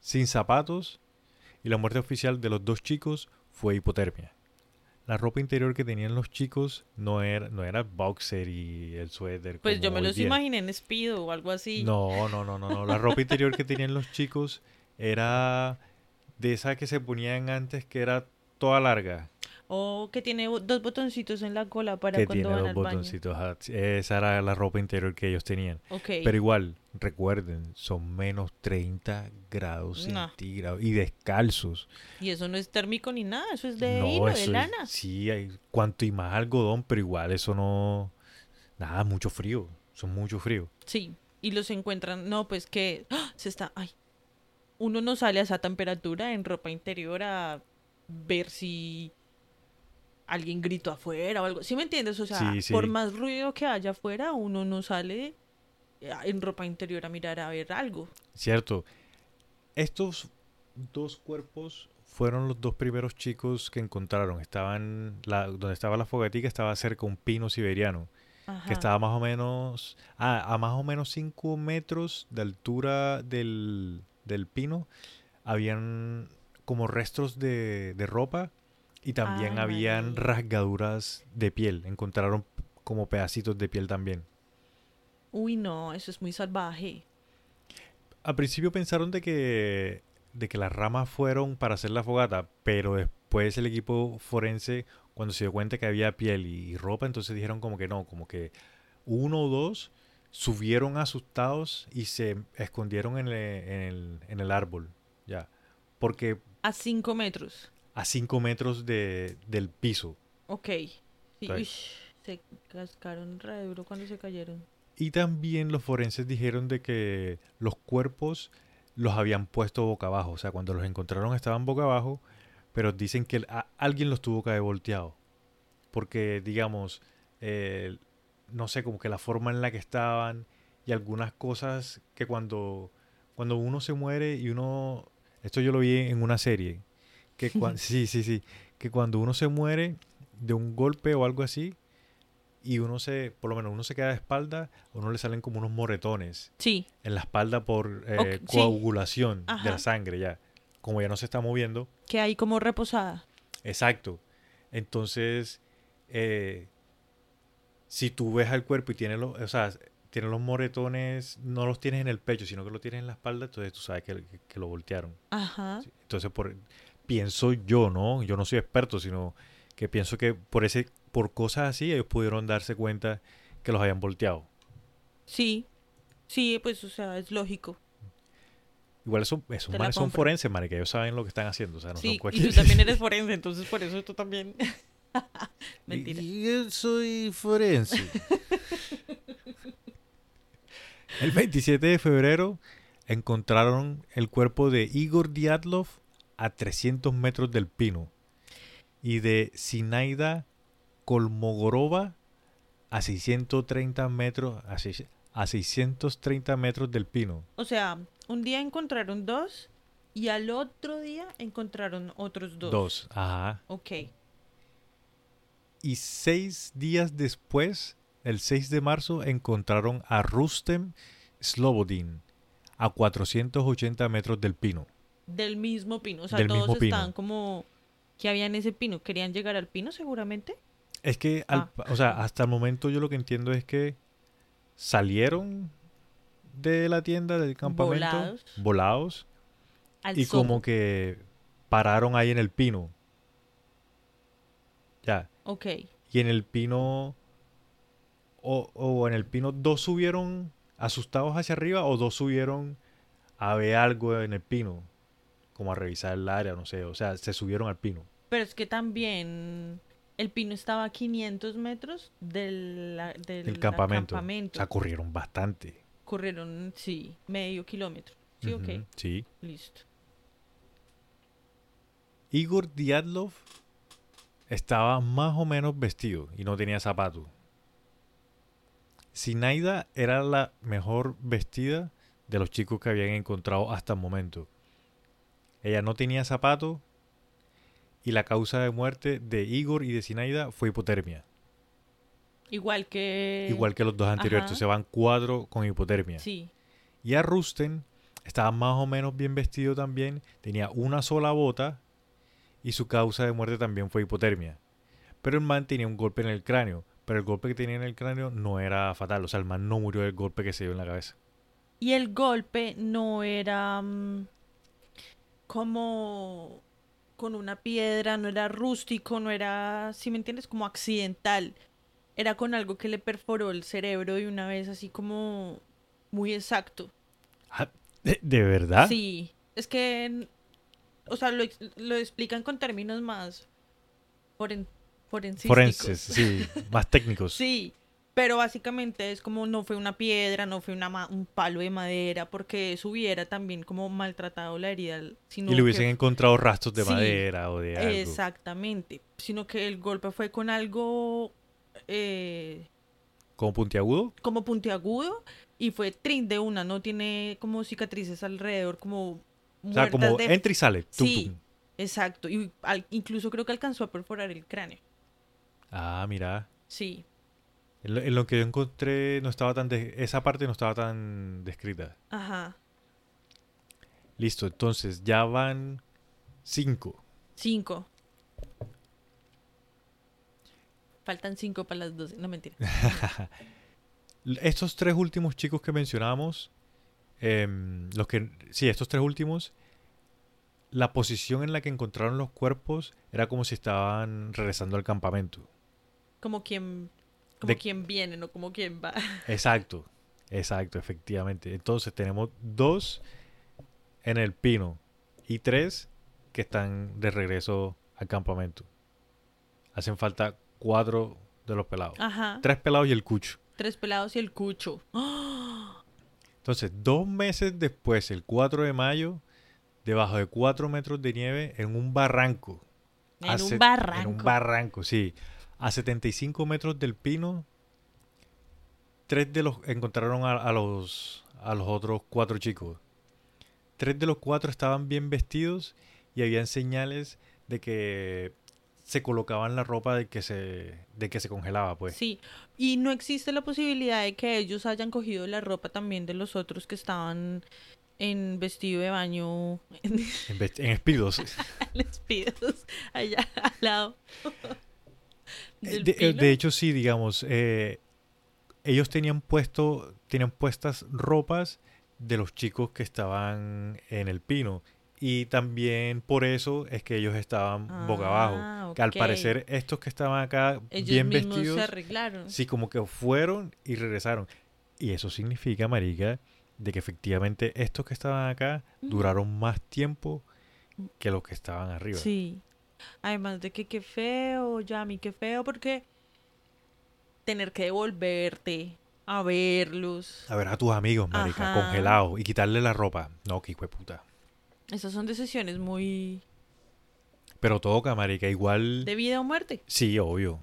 sin zapatos, y la muerte oficial de los dos chicos fue hipotermia. La ropa interior que tenían los chicos no era, no era boxer y el suéter. Pues yo me los día. imaginé en Speedo o algo así. No, no, no, no, no. La ropa interior que tenían los chicos era de esa que se ponían antes que era toda larga. O que tiene dos botoncitos en la cola para que cuando tiene van dos al baño. botoncitos. ajá. Esa era la ropa interior que ellos tenían. Ok. Pero igual, recuerden, son menos 30 grados centígrados y descalzos. Y eso no es térmico ni nada, eso es de no, hilo, de eso es- lana. sí, hay cuanto y más algodón, pero igual eso no... Nada, mucho frío. Son mucho frío. Sí, y los encuentran, no, pues que ¡ah! se está, ay, uno no sale a esa temperatura en ropa interior a ver si alguien gritó afuera o algo, ¿sí me entiendes? O sea, Sí, sí. por más ruido que haya afuera, uno no sale eh, en ropa interior a mirar a ver algo. Cierto. Estos dos cuerpos fueron los dos primeros chicos que encontraron. Estaban, la, donde estaba la fogatica estaba cerca un pino siberiano, Ajá. que estaba más o menos, ah, a más o menos 5 metros de altura del, del pino. Habían como restos de, de ropa y también Ay, habían rasgaduras de piel. Encontraron como pedacitos de piel también. Uy, no, eso es muy salvaje. Al principio pensaron de que, de que las ramas fueron para hacer la fogata, pero después el equipo forense, cuando se dio cuenta que había piel y, y ropa, entonces dijeron como que no, como que uno o dos subieron asustados y se escondieron en el, en el, en el árbol, ya. Porque A cinco metros. A 5 metros de, del piso. Ok. Sí, Right. uy, se cascaron re duro cuando se cayeron. Y también los forenses dijeron de que los cuerpos los habían puesto boca abajo. O sea, cuando los encontraron estaban boca abajo, pero dicen que alguien los tuvo que haber volteado. Porque, digamos, eh, no sé, como que la forma en la que estaban y algunas cosas que cuando, cuando uno se muere y uno... Esto yo lo vi en una serie. Que sí, sí, sí. Que cuando uno se muere de un golpe o algo así, y uno se, por lo menos uno se queda de espalda, a uno le salen como unos moretones Sí, en la espalda por eh, sí. coagulación de la sangre ya. Como ya no se está moviendo. que hay como reposada. Exacto. Entonces, eh, si tú ves al cuerpo y tiene los, o sea, tiene los moretones, no los tienes en el pecho, sino que lo tienes en la espalda, entonces tú sabes que, que- que lo voltearon. Ajá. Entonces, por, pienso yo, ¿no? Yo no soy experto, sino que pienso que por ese, por cosas así, ellos pudieron darse cuenta que los habían volteado. Sí, sí, pues, o sea, es lógico. Igual esos, manes son forenses, manes, que ellos saben lo que están haciendo. O sea, no sí, son y cualquier... tú también eres forense, entonces por eso tú también. Mentira. Y yo soy forense. el 27 de febrero encontraron el cuerpo de Igor Diatlov a 300 metros del pino y de Sinaida Kolmogorova a 630 metros a, seis- a 630 metros del pino. O sea, un día encontraron dos y al otro día encontraron otros dos. Dos, ajá. Ok. Y seis días después, el 6 de marzo, encontraron a Rustem Slobodin a 480 metros del pino. Del mismo pino. O sea, Del todos estaban como que había en ese pino. ¿Querían llegar al pino seguramente? Es que, al- Ah. o sea, hasta el momento yo lo que entiendo es que salieron de la tienda del campamento Volados. volados y como que pararon ahí en el pino. Ya. Ok. Y en el pino. O, o en el pino, dos subieron asustados hacia arriba o dos subieron a ver algo en el pino. Como a revisar el área, no sé. O sea, se subieron al pino. Pero es que también el pino estaba a 500 metros del, del El campamento. campamento. O sea, corrieron bastante. Corrieron, sí, medio kilómetro. Sí, ok. Sí. Listo. Igor Diatlov estaba más o menos vestido y no tenía zapatos. Sinaida era la mejor vestida de los chicos que habían encontrado hasta el momento. Ella no tenía zapatos y la causa de muerte de Igor y de Sinaida fue hipotermia. Igual que... Igual que los dos anteriores. ajá. Entonces van cuatro con hipotermia. Sí. Y a Rusten estaba más o menos bien vestido también, tenía una sola bota y su causa de muerte también fue hipotermia. Pero el man tenía un golpe en el cráneo, pero el golpe que tenía en el cráneo no era fatal, o sea, el man no murió del golpe que se dio en la cabeza. Y el golpe no era mm, como con una piedra, no era rústico, no era, si me entiendes, como accidental. Era con algo que le perforó el cerebro de una vez, así como muy exacto. Ah, ¿De, de verdad? Sí, es que, o sea, lo, lo explican con términos más foren, forensísticos. Forenses, sí, más técnicos. Sí, pero básicamente es como no fue una piedra, no fue una un palo de madera, porque eso hubiera también como maltratado la herida. Sino y le hubiesen que- encontrado rastros de Sí, madera o de algo. Exactamente, sino que el golpe fue con algo eh, ¿Como puntiagudo? como puntiagudo y fue trin de una, no tiene como cicatrices alrededor, como O sea, como de- entra y sale. tum, Sí. tum. Exacto, y al- incluso creo que alcanzó a perforar el cráneo. Ah, mira. Sí, En lo, en lo que yo encontré no estaba tan... de- esa parte no estaba tan descrita. ajá, Listo, entonces ya van cinco. cinco. Faltan cinco para las doce, no mentira. Estos tres últimos chicos que mencionamos, em, los que, sí, estos tres últimos, la posición en la que encontraron los cuerpos era como si estaban regresando al campamento. Como quien, como De- quien viene, no como quien va. Exacto, exacto, efectivamente. Entonces tenemos dos en el pino y tres que están de regreso al campamento. Hacen falta cuatro de los pelados. Ajá. Tres pelados y el cucho. Tres pelados y el cucho. ¡Ah! Entonces, dos meses después, el 4 de mayo, debajo de 4 metros de nieve, en un barranco. En un barranco. En un barranco, sí. A 75 metros del pino, tres de los encontraron a, a los, a los otros cuatro chicos. Tres de los cuatro estaban bien vestidos y habían señales de que se colocaban la ropa de que se, de que se congelaba, pues. Sí, y no existe la posibilidad de que ellos hayan cogido la ropa también de los otros que estaban en vestido de baño en En, vest- en espíritus. les pidos allá al lado. De, eh, de hecho, sí, digamos, eh, ellos tenían puesto, tenían puestas ropas de los chicos que estaban en el pino. Y también por eso es que ellos estaban boca abajo. Ah, Que al ok. parecer estos que estaban acá ellos bien vestidos, se arreglaron. sí, como que fueron y regresaron. Y eso significa, marica, de que efectivamente estos que estaban acá duraron más tiempo que los que estaban arriba. Sí, Además de que qué feo, Yami, qué feo, porque tener que devolverte a verlos. A ver a tus amigos, marica, congelados y quitarle la ropa. No, qué hijo de puta. Esas son decisiones muy Pero toca, marica, igual... de vida o muerte. Sí, obvio.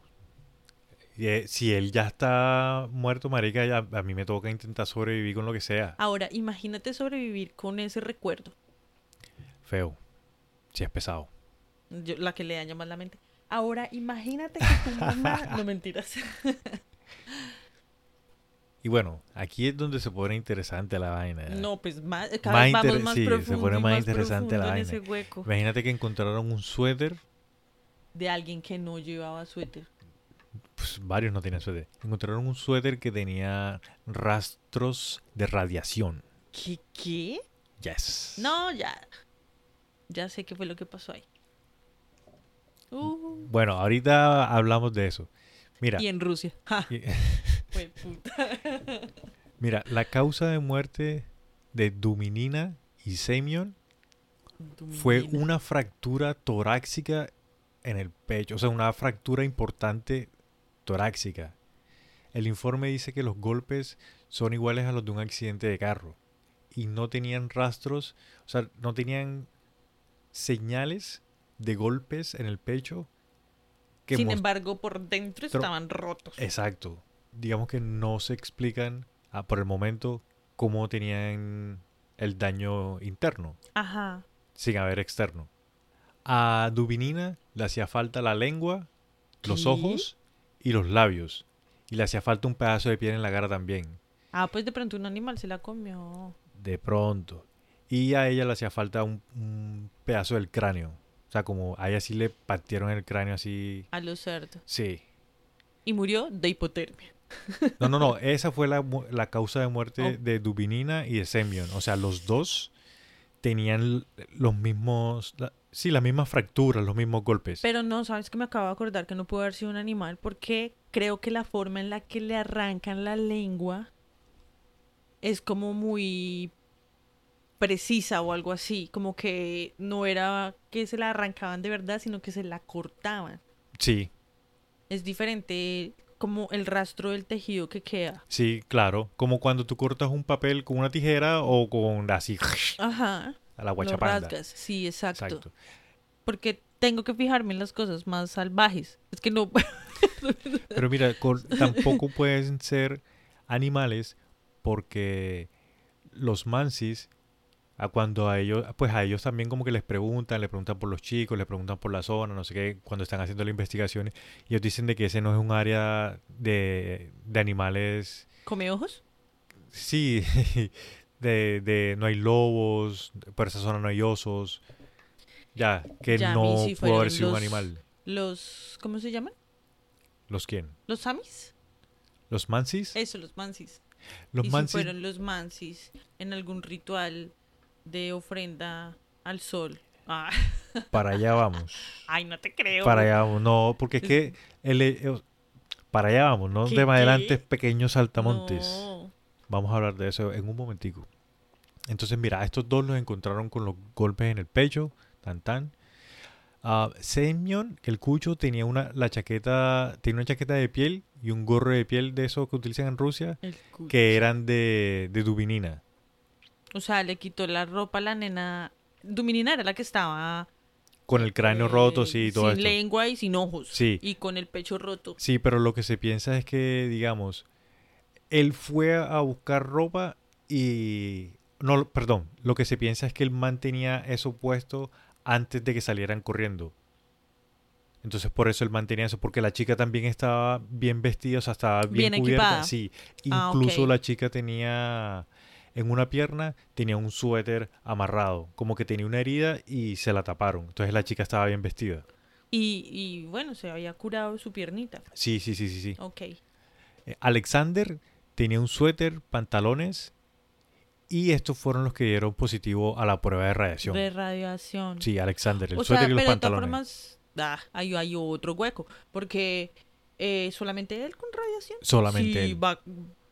Eh, si él ya está muerto, marica, ya, a mí me toca intentar sobrevivir con lo que sea. Ahora, imagínate sobrevivir con ese recuerdo. Feo. Si es pesado. Yo- la que le daña más la mente. Ahora, imagínate que tu mamá... No mentiras. Y bueno, aquí es donde se pone interesante la vaina. No, pues más, cada Más vez vamos más sí, se pone más más interesante la vaina. Imagínate que encontraron un suéter. de alguien que no llevaba suéter. Pues varios no tenían suéter. Encontraron un suéter que tenía rastros de radiación. ¿Qué? ¿Qué? Yes. No, ya. Ya sé qué fue lo que pasó ahí. Uh, Bueno, ahorita hablamos de eso. Mira, y en Rusia. Ja, y- fue puta. mira, la causa de muerte de Duminina y Semyon fue Dominina. una fractura torácica en el pecho, o sea, una fractura importante torácica. El informe dice que los golpes son iguales a los de un accidente de carro y no tenían rastros, o sea, no tenían señales de golpes en el pecho que Sin embargo, por dentro Tro- estaban rotos. Exacto. Digamos que no se explican ah, por el momento cómo tenían el daño interno Ajá. sin haber externo. A Dubinina le hacía falta la lengua, los ojos y los labios. Y le hacía falta un pedazo de piel en la cara también. Ah, pues de pronto un animal se la comió. De pronto. Y a ella le hacía falta un, un pedazo del cráneo. Sea, como a ella sí le partieron el cráneo así. A los cerdos. Sí. Y murió de hipotermia. No, no, no. Esa fue la, la causa de muerte Oh. de Dubinina y de Semyon. O sea, los dos tenían los mismos... la- sí, las mismas fracturas, los mismos golpes. Pero no, sabes que me acabo de acordar que no pudo haber sido un animal porque creo que la forma en la que le arrancan la lengua es como muy precisa o algo así, como que no era que se la arrancaban de verdad, sino que se la cortaban. Sí, Es diferente como el rastro del tejido que queda. sí, claro. Como cuando tú cortas un papel con una tijera o con así Ajá. a la guachapanda. Sí, exacto. Exacto. Porque tengo que fijarme en las cosas más salvajes. Es que no. Pero mira, tampoco pueden ser animales porque los mansis, a cuando a ellos, pues a ellos también como que les preguntan, le preguntan por los chicos, les preguntan por la zona, no sé qué, cuando están haciendo las investigaciones, y ellos dicen de que ese no es un área de, de animales, ¿Come ojos? sí, de, de no hay lobos, por esa zona no hay osos, ya, que Ya, no sí pudo haber sido un animal. Los. ¿Cómo se llaman? ¿Los quién? ¿Los samis? ¿Los mansis? Eso, los mansis. Los y mansis si fueron los mansis en algún ritual de ofrenda al sol. Ah, Para allá vamos. Ay, no te creo. Para allá vamos. No, porque es que el, eh, para allá vamos, ¿no? ¿Qué, De más adelante pequeños saltamontes. No. Vamos a hablar de eso en un momentico. Entonces, mira, estos dos los encontraron con los golpes en el pecho, tan tan. Ah, Semyon, el cucho, tenía una, la chaqueta, tenía una chaqueta de piel y un gorro de piel de esos que utilizan en Rusia, que eran de, de dubinina. O sea, le quitó la ropa a la nena. Duminina era la que estaba. Con el cráneo eh, roto, sí, todo Sin esto. lengua y sin ojos. Sí. Y con el pecho roto. Sí, pero lo que se piensa es que, digamos, él fue a buscar ropa y... No, perdón, lo que se piensa es que él mantenía eso puesto antes de que salieran corriendo. Entonces por eso él mantenía eso, porque la chica también estaba bien vestida, o sea, estaba bien, Bien cubierta. equipada. Sí, Ah, incluso la chica tenía en una pierna, tenía un suéter amarrado, como que tenía una herida y se la taparon. Entonces la chica estaba bien vestida. Y, y bueno, se había curado su piernita. Sí, sí, sí, sí, sí. Ok. Eh, Alexander tenía un suéter, pantalones y estos fueron los que dieron positivo a la prueba de radiación. De radiación. Sí, Alexander, el o suéter sea, y los pero de todas pantalones. formas, ah, ahí hay otro hueco. Porque eh, solamente él con radiación. Solamente Sí, él. va-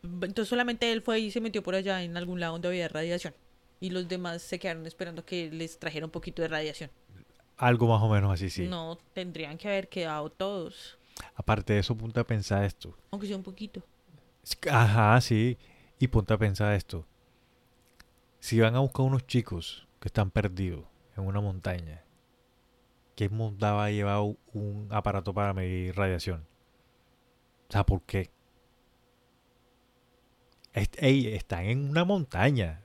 entonces solamente él fue y se metió por allá en algún lado donde había radiación. Y los demás se quedaron esperando que les trajera un poquito de radiación. Algo más o menos así, sí. No tendrían que haber quedado todos. Aparte de eso, ponte a pensar esto. Aunque sea un poquito. Ajá, sí. Y ponte a pensar esto. Si van a buscar unos chicos que están perdidos en una montaña, ¿quién montaba llevado un aparato para medir radiación? O sea, ¿por qué? Est- ey, están en una montaña.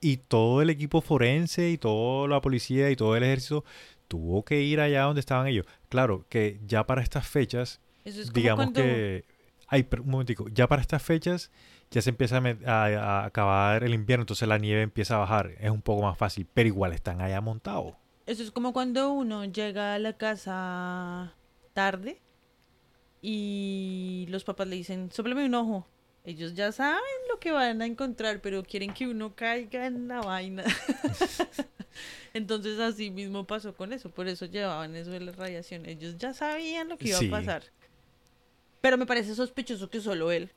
Y todo el equipo forense y toda la policía y todo el ejército tuvo que ir allá donde estaban ellos. Claro que ya para estas fechas Eso es como digamos cuando... que ay pero un momentico ya para estas fechas ya se empieza a, acabar el invierno entonces la nieve empieza a bajar es un poco más fácil pero igual están allá montados Eso es como cuando uno llega a la casa tarde y los papás le dicen, sóplame un ojo. Ellos ya saben lo que van a encontrar, pero quieren que uno caiga en la vaina. Entonces así mismo pasó con eso, por eso llevaban eso de la radiación. Ellos ya sabían lo que iba Sí. a pasar. Pero me parece sospechoso que solo él.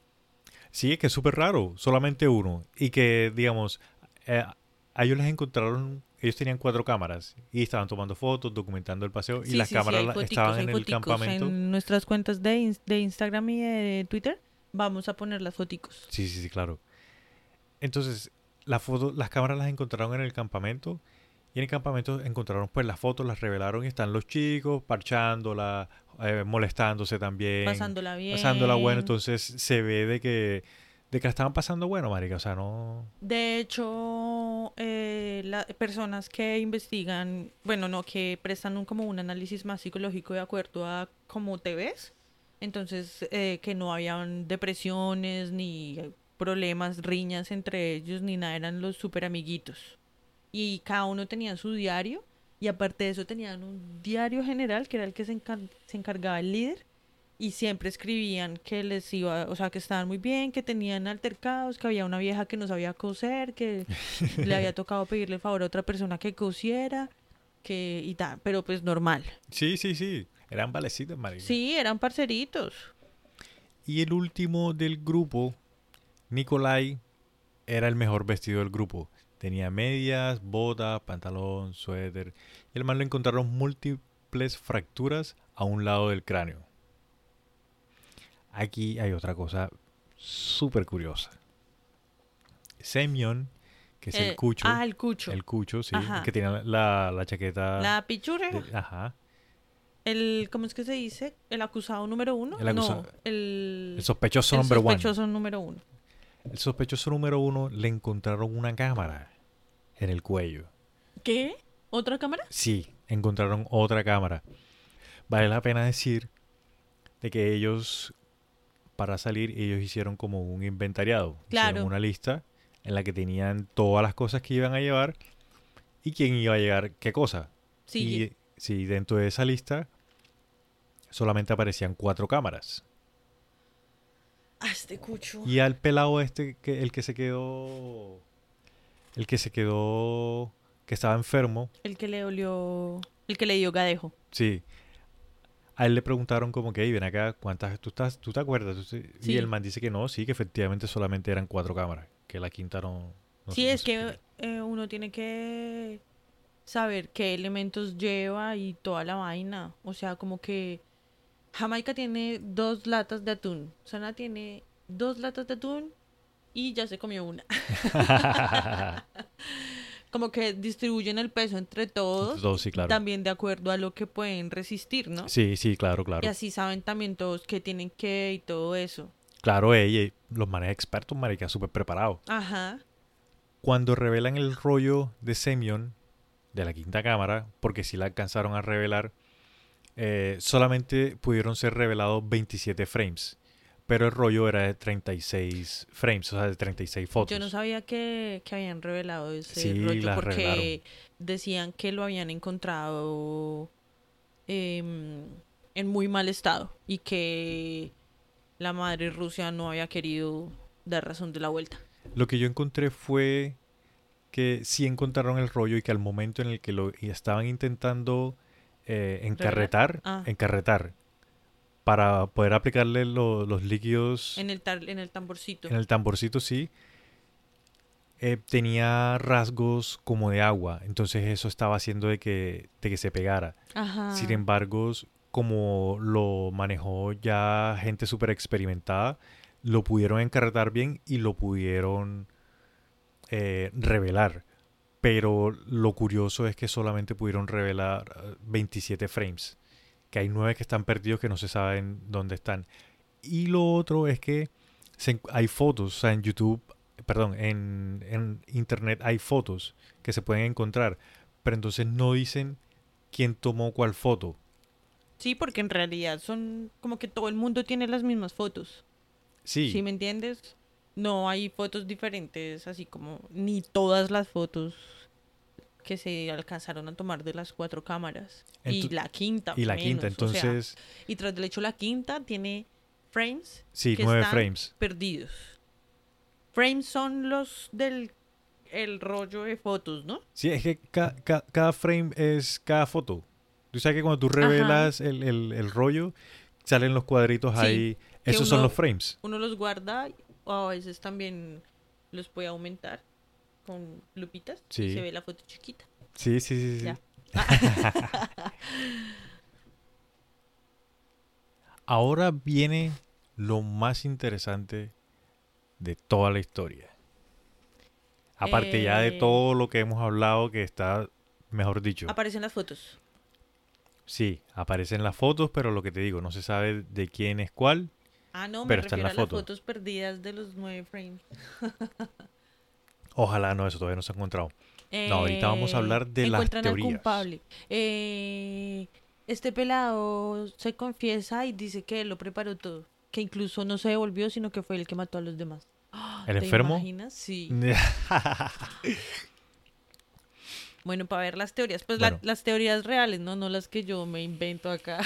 sí que es súper raro solamente uno y que digamos eh, a ellos les encontraron ellos tenían cuatro cámaras y estaban tomando fotos documentando el paseo y las sí, cámaras foticos, estaban en el campamento En nuestras cuentas de, de Instagram y de Twitter vamos a poner las foticos. Sí, sí, sí, claro. Entonces, la foto, las cámaras las encontraron en el campamento y en el campamento encontraron pues las fotos, las revelaron y están los chicos parchándola, eh, molestándose también, Pasándola bien. pasándola bueno, entonces se ve de que de que la estaban pasando bueno, marica, o sea, no De hecho, eh, las personas que investigan, bueno, no, que prestan un, como un análisis más psicológico de acuerdo a cómo te ves, entonces eh, que no habían depresiones ni problemas, riñas entre ellos, ni nada, eran los super amiguitos. Y cada uno tenía su diario, y aparte de eso tenían un diario general, que era el que se, encar- se encargaba el líder, y siempre escribían que les iba, o sea, que estaban muy bien, que tenían altercados, que había una vieja que no sabía coser, que le había tocado pedirle el favor a otra persona que cosiera, que y tal, pero pues normal. Sí, sí, sí, eran valecitos, marica. Sí, eran parceritos. Y el último del grupo, Nikolai, era el mejor vestido del grupo. Tenía medias, botas, pantalón, suéter. Y el man lo encontraron múltiples fracturas a un lado del cráneo. Aquí hay otra cosa súper curiosa. Semyon, que es Eh, el cucho, Ah, el cucho. el cucho, sí, Ajá. que tiene la, la chaqueta. La pichurra. de- ajá. El, ¿cómo es que se dice? ¿El acusado número uno? El No, el, El sospechoso el one. número uno. El sospechoso número uno le encontraron una cámara en el cuello. ¿Qué? ¿Otra cámara? Sí, encontraron otra cámara. Vale la pena decir de que ellos, para salir, ellos hicieron como un inventariado. Claro. Hicieron una lista en la que tenían todas las cosas que iban a llevar y quién iba a llegar qué cosa. Sí. Y sí, dentro de esa lista solamente aparecían cuatro cámaras. Este cucho. Y al pelado este, que, el que se quedó, el que se quedó, que estaba enfermo, El que le olió. El que le dio gadejo. Sí. A él le preguntaron como que, "Ey, ven acá, ¿cuántas tú estás, tú te acuerdas? ¿Tú te-" Sí. Y el man dice que no, sí, que efectivamente solamente eran cuatro cámaras, que la quinta no. no sí, es que eh, uno tiene que saber qué elementos lleva y toda la vaina. O sea, como que Jamaica tiene dos latas de atún. Sana tiene dos latas de atún y ya se comió una. como que distribuyen el peso entre todos. Dos, sí, claro. También de acuerdo a lo que pueden resistir, ¿no? Sí, sí, claro, claro. Y así saben también todos qué tienen que y todo eso. Claro, ella, los manes expertos, marica, súper preparados. Ajá. Cuando revelan el rollo de Semyon de la quinta cámara, porque sí la alcanzaron a revelar, eh, solamente pudieron ser revelados 27 frames. Pero el rollo era de 36 frames, o sea, de 36 fotos. Yo no sabía que, que habían revelado ese Sí, rollo porque revelaron. decían que lo habían encontrado em, en muy mal estado y que la madre Rusia no había querido dar razón de la vuelta. Lo que yo encontré fue que sí encontraron el rollo y que al momento en el que lo estaban intentando eh, encarretar, Ah. encarretar para poder aplicarle lo- los líquidos En el, tar- en el tamborcito. en el tamborcito, sí, eh, tenía rasgos como de agua, entonces eso estaba haciendo de que, de que se pegara. Ajá. Sin embargo, como lo manejó ya gente súper experimentada, lo pudieron encarretar bien y lo pudieron eh, revelar. Pero lo curioso es que solamente pudieron revelar eh, 27 frames. Que hay 9 que están perdidos que no se saben dónde están. Y lo otro es que se hay fotos, o sea, en YouTube, perdón, en, en Internet hay fotos que se pueden encontrar. Pero entonces no dicen quién tomó cuál foto. Sí, porque en realidad son como que todo el mundo tiene las mismas fotos. Sí, ¿Sí me entiendes? No hay fotos diferentes, así como ni todas las fotos que se alcanzaron a tomar de las cuatro cámaras. y la quinta. y la quinta, menos, o sea, entonces, y tras del hecho la quinta tiene frames sí, que nueve están frames. perdidos. Frames son los del el rollo de fotos, ¿no? Sí, es que ca- ca- cada frame es cada foto. Tú sabes que cuando tú revelas el, el- el rollo, salen los cuadritos Sí, ahí. Esos son los frames. Uno los guarda o a veces también los puede aumentar con lupitas y se ve la foto chiquita. Sí, sí, sí. sí. Ahora viene lo más interesante de toda la historia. Aparte ya de Eh. todo lo que hemos hablado que está, mejor dicho. Aparecen las fotos. Sí, aparecen las fotos, pero lo que te digo, no se sabe de quién es cuál. Ah, no, me Pero en refiero la a las foto. fotos perdidas de los nueve frames. Ojalá no, eso todavía no se ha encontrado. No, ahorita vamos a hablar de las encuentran al teorías. culpable. Eh, este pelado se confiesa y dice que lo preparó todo. Que incluso no se devolvió, sino que fue el que mató a los demás. ¿El ¿Te enfermo? imaginas? Sí. Bueno, para ver las teorías. Pues la- las teorías reales, ¿no? No las que yo me invento acá.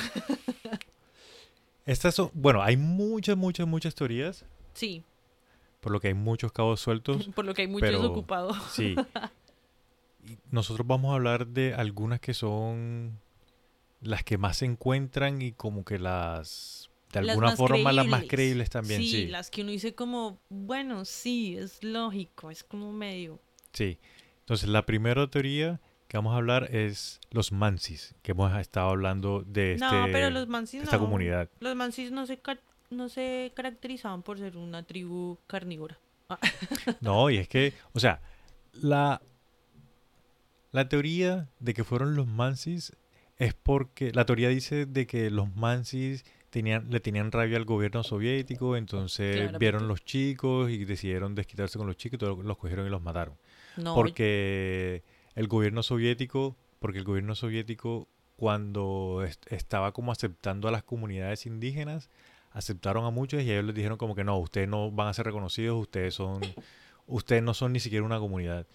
Estas son, bueno, hay muchas, muchas, muchas teorías, sí, por lo que hay muchos cabos sueltos. por lo que hay muchos pero- ocupados. Sí. Y nosotros vamos a hablar de algunas que son las que más se encuentran y como que las, de Las alguna forma, las más creíbles. creíbles también, sí, sí. las que uno dice como, bueno, sí, es lógico, es como medio... Sí. Entonces, la primera teoría que vamos a hablar es los Mansis, que hemos estado hablando de este, no, pero los mansis esta no. comunidad. Los mansis no se, no se caracterizaban por ser una tribu carnívora. No, y es que, o sea, la, la teoría de que fueron los Mansis es porque la teoría dice de que los Mansis tenían, le tenían rabia al gobierno soviético, entonces Claramente. vieron los chicos y decidieron desquitarse con los chicos y todos los cogieron y los mataron. No, Porque el gobierno soviético, porque el gobierno soviético cuando est- estaba como aceptando a las comunidades indígenas, aceptaron a muchos y ellos les dijeron como que no, ustedes no van a ser reconocidos, ustedes son, ustedes no son ni siquiera una comunidad.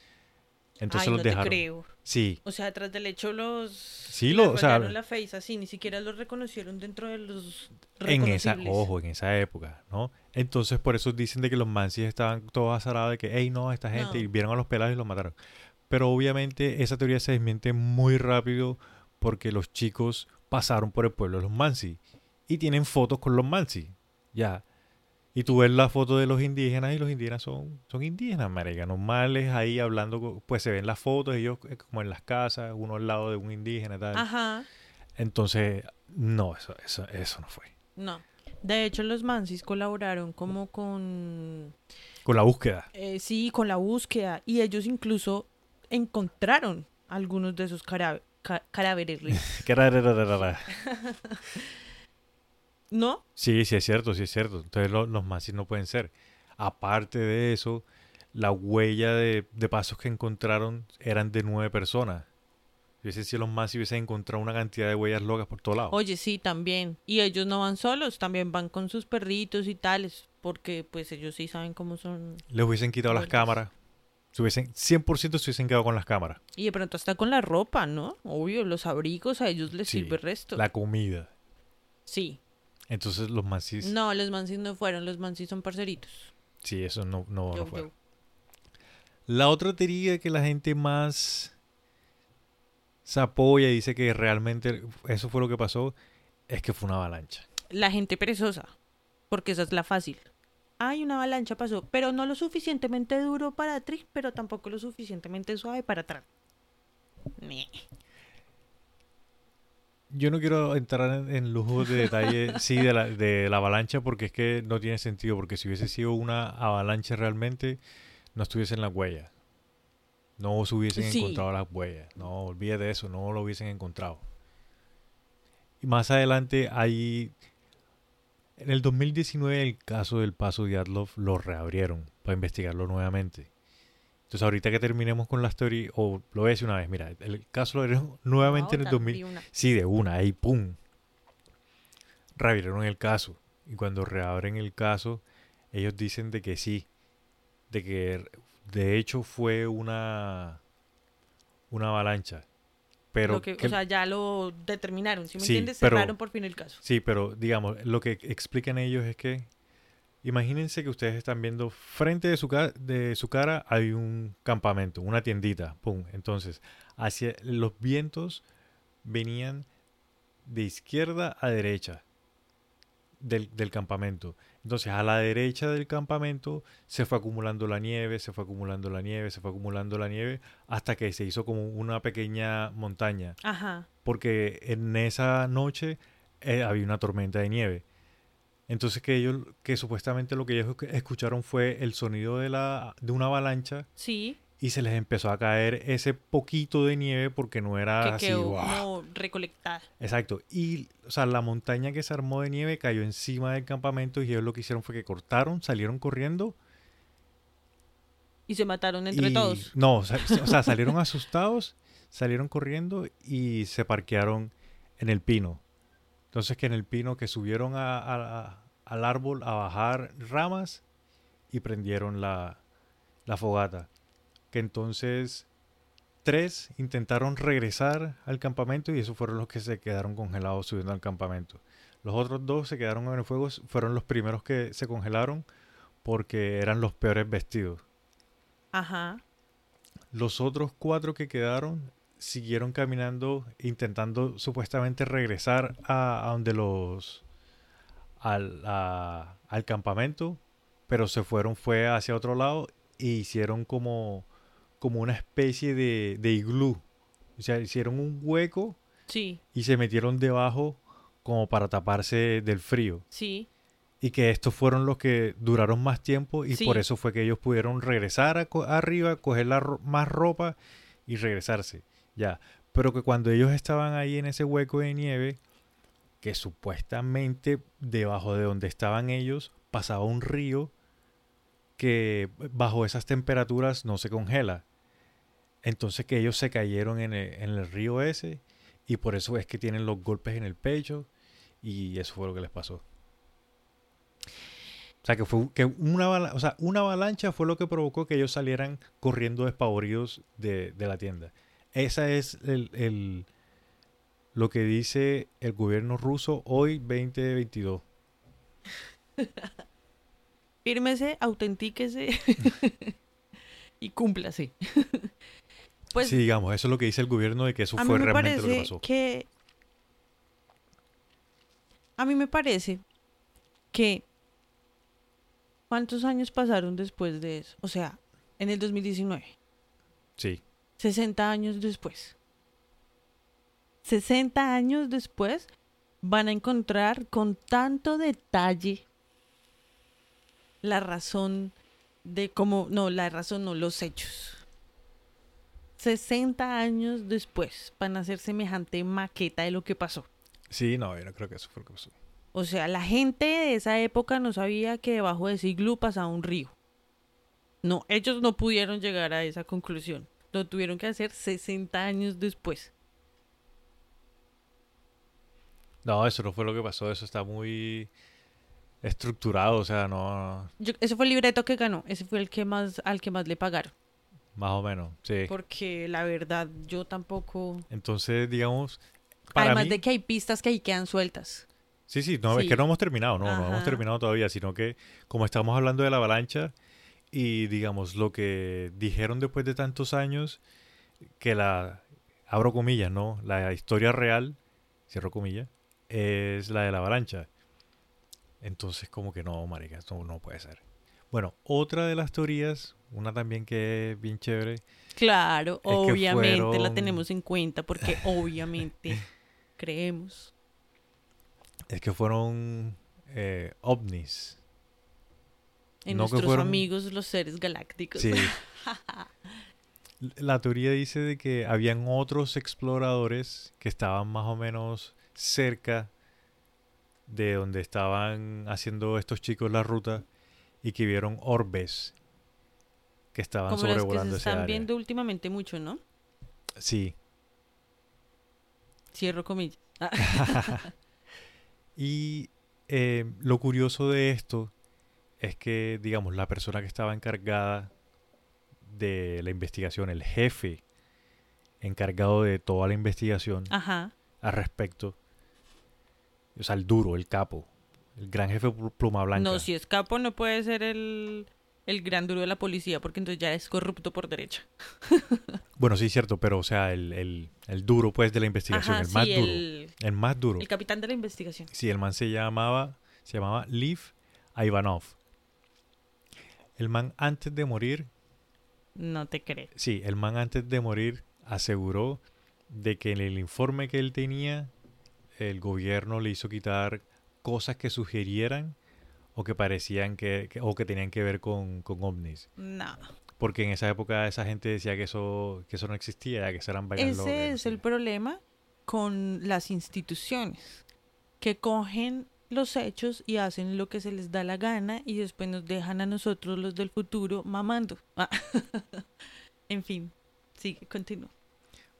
Entonces Ay, los no te dejaron. creo. Sí, O sea, tras del hecho los... Sí, lo- o sea, la face así, ni siquiera los reconocieron dentro de los en esa, ojo, en esa época, ¿no? Entonces por eso dicen de que los mansis estaban todos azarados de que, hey, no, esta gente, No. y vieron a los pelados y los mataron. Pero obviamente esa teoría se desmiente muy rápido porque los chicos pasaron por el pueblo de los mansis y tienen fotos con los mansis, ya. Y tú ves la foto de los indígenas y los indígenas son, son indígenas, marica, normales ahí hablando, pues se ven las fotos, ellos eh, como en las casas, uno al lado de un indígena y tal. Ajá, Entonces, no, eso, eso, eso no fue. no. De hecho, los mansis colaboraron como con... Con la búsqueda. eh, sí, con la búsqueda. Y ellos incluso encontraron algunos de esos cara- ca- cadáveres. ¿No? Sí, sí es cierto, sí es cierto. Entonces lo- los mansis no pueden ser. Aparte de eso, la huella de, de pasos que encontraron eran de nueve personas. Si hubiesen sido los mansis, hubiesen encontrado una cantidad de huellas locas por todos lados. Oye, sí, también. Y ellos no van solos, también van con sus perritos y tales, porque pues ellos sí saben cómo son. Les hubiesen quitado las cámaras. Se hubiesen, 100% se hubiesen quedado con las cámaras. Y de pronto hasta con la ropa, ¿no? Obvio, los abrigos a ellos les Sí, sirve el resto. La comida. Sí. Entonces los mansis, No, los mansis no fueron, los mansis son parceritos. sí, eso no, no, no Yo-. La otra teoría que la gente más se apoya y dice que realmente eso fue lo que pasó es que fue una avalancha. La gente perezosa, porque esa es la fácil. Ay, una avalancha pasó, pero no lo suficientemente duro para Trick, pero tampoco lo suficientemente suave para atrás. Yo no quiero entrar en, en lujos de detalle, sí, de la, de la avalancha, porque es que no tiene sentido, porque si hubiese sido una avalancha realmente, no estuviesen las huellas. No se hubiesen Sí. encontrado las huellas. No, olvídate de eso, no lo hubiesen encontrado. Y más adelante hay... En el 2019 el caso del paso de Adlov lo reabrieron para investigarlo nuevamente. Entonces ahorita que terminemos con la story, o lo voy a decir una vez, mira, el caso lo abrieron nuevamente en el Otra, 2000. di una. Sí, de una, ahí pum. Reabrieron el caso. Y cuando reabren el caso, ellos dicen de que sí. De que de hecho fue una una avalancha. Pero Lo que- que- o sea, ya lo determinaron, ¿sí me Sí, entiendes? pero- Cerraron por fin el caso. Sí, pero digamos, lo que explican ellos es que imagínense que ustedes están viendo frente de su, de su cara hay un campamento, una tiendita, pum. Entonces, hacia los vientos venían de izquierda a derecha del, del campamento. Entonces, a la derecha del campamento se fue acumulando la nieve, se fue acumulando la nieve, se fue acumulando la nieve, hasta que se hizo como una pequeña montaña Ajá. porque en esa noche eh, había una tormenta de nieve. Entonces que ellos, que supuestamente lo que ellos escu- escucharon fue el sonido de la de una avalancha Sí, y se les empezó a caer ese poquito de nieve porque no era que así. quedó como recolectada. Exacto. Y, o sea, la montaña que se armó de nieve cayó encima del campamento y ellos lo que hicieron fue que cortaron, salieron corriendo. Y se mataron entre y- todos. No, o sea, o sea, salieron asustados, salieron corriendo y se parquearon en el pino. Entonces que en el pino que subieron a- a- a- al árbol a bajar ramas y prendieron la, la fogata. Que entonces tres intentaron regresar al campamento y esos fueron los que se quedaron congelados subiendo al campamento. Los otros dos se quedaron en el fuego, fueron los primeros que se congelaron porque eran los peores vestidos. Ajá. Los otros cuatro que quedaron siguieron caminando, intentando supuestamente regresar a, a donde los al, a- al campamento, pero se fueron fue hacia otro lado e hicieron como como una especie de, de iglú. O sea, hicieron un hueco Sí, y se metieron debajo como para taparse del frío. sí. Y que estos fueron los que duraron más tiempo y Sí. por eso fue que ellos pudieron regresar a co- arriba, coger la ro- más ropa y regresarse. Ya. Pero que cuando ellos estaban ahí en ese hueco de nieve, que supuestamente debajo de donde estaban ellos pasaba un río que bajo esas temperaturas no se congela. Entonces que ellos se cayeron en el, en el río ese y por eso es que tienen los golpes en el pecho y eso fue lo que les pasó. O sea, que fue que una, o sea, una avalancha fue lo que provocó que ellos salieran corriendo despavoridos de, de la tienda. Esa es el, el- lo que dice el gobierno ruso hoy 2022. Fírmese, autentíquese y cúmplase. pues sí, digamos, eso es lo que dice el gobierno de que eso fue me realmente lo que pasó. que a mí me parece que ¿cuántos años pasaron después de eso? O sea, en el 2019, Sí, 60 años después. 60 años después van a encontrar con tanto detalle la razón de cómo, no, la razón no, los hechos. 60 años después van a hacer semejante maqueta de lo que pasó. sí, no, yo no creo que eso fue lo que pasó. O sea, la gente de esa época no sabía que debajo de ese iglú pasaba un río. No, ellos no pudieron llegar a esa conclusión. Lo tuvieron que hacer 60 años después. No, eso no fue lo que pasó, eso está muy estructurado, o sea, no, Yo- ese fue el libreto que ganó. Ese fue el que más, al que más le pagaron. Más o menos, sí. Porque la verdad, yo tampoco. Entonces, digamos, para Además mí, de que hay pistas que ahí quedan sueltas. Sí, sí, no, es que no hemos terminado, no, no hemos terminado todavía, sino que como estamos hablando de la avalancha y digamos lo que dijeron después de tantos años, que la, abro comillas, ¿no? La historia real, cierro comillas, es la de la avalancha. Entonces como que no, marica, esto no puede ser. Bueno, otra de las teorías, una también que es bien chévere, Claro, obviamente la tenemos en cuenta porque obviamente creemos. es que fueron eh, ovnis. En No nuestros fueron- amigos los seres galácticos. Sí. La teoría dice de que habían otros exploradores que estaban más o menos cerca de donde estaban haciendo estos chicos la ruta y que vieron orbes que estaban Como las que sobrevolando se están área. viendo últimamente mucho, ¿no? Sí. Cierro comillas. Y eh, lo curioso de esto es que, digamos, la persona que estaba encargada de la investigación, el jefe encargado de toda la investigación Ajá. al respecto, o sea, el duro, el capo, el gran jefe pl- pluma blanca. No, si es capo no puede ser el, el gran duro de la policía porque entonces ya es corrupto por derecha. Bueno, sí, cierto, pero o sea, el, el- el duro pues de la investigación, Ajá, el más sí, duro. el, El más duro. el capitán de la investigación. Sí, el man se llamaba, se llamaba Liv Ivanov. El man antes de morir No te creo. Sí, el man antes de morir aseguró de que en el informe que él tenía, el gobierno le hizo quitar cosas que sugerieran o que parecían que, que- o que tenían que ver con, con ovnis. No. Porque en esa época esa gente decía que eso, que eso no existía, que eso eran locas, Ese es el problema con las instituciones, que cogen los hechos y hacen lo que se les da la gana y después nos dejan a nosotros los del futuro mamando. Ah. en fin, sigue, continúa.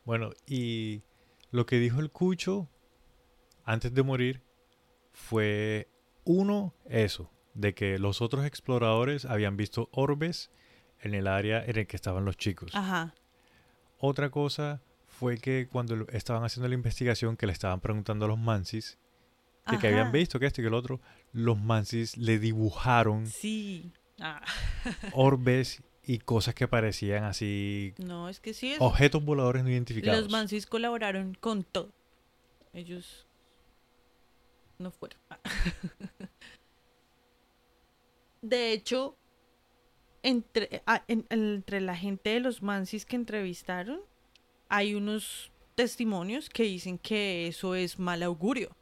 Bueno, y lo que dijo el Cucho antes de morir fue, uno, eso, de que los otros exploradores habían visto orbes en el área en el que estaban los chicos. Ajá. Otra cosa fue que cuando estaban haciendo la investigación, que le estaban preguntando a los Mansis, que, que habían visto que esto y que el otro, los Mansis le dibujaron Sí. Ah, orbes y cosas que parecían así, no, es que sí es. objetos voladores no identificados. Los Mansis colaboraron con todo. Ellos no fueron. De hecho, entre, ah, en- entre la gente de los Mansis que entrevistaron, hay unos testimonios que dicen que eso es mal augurio.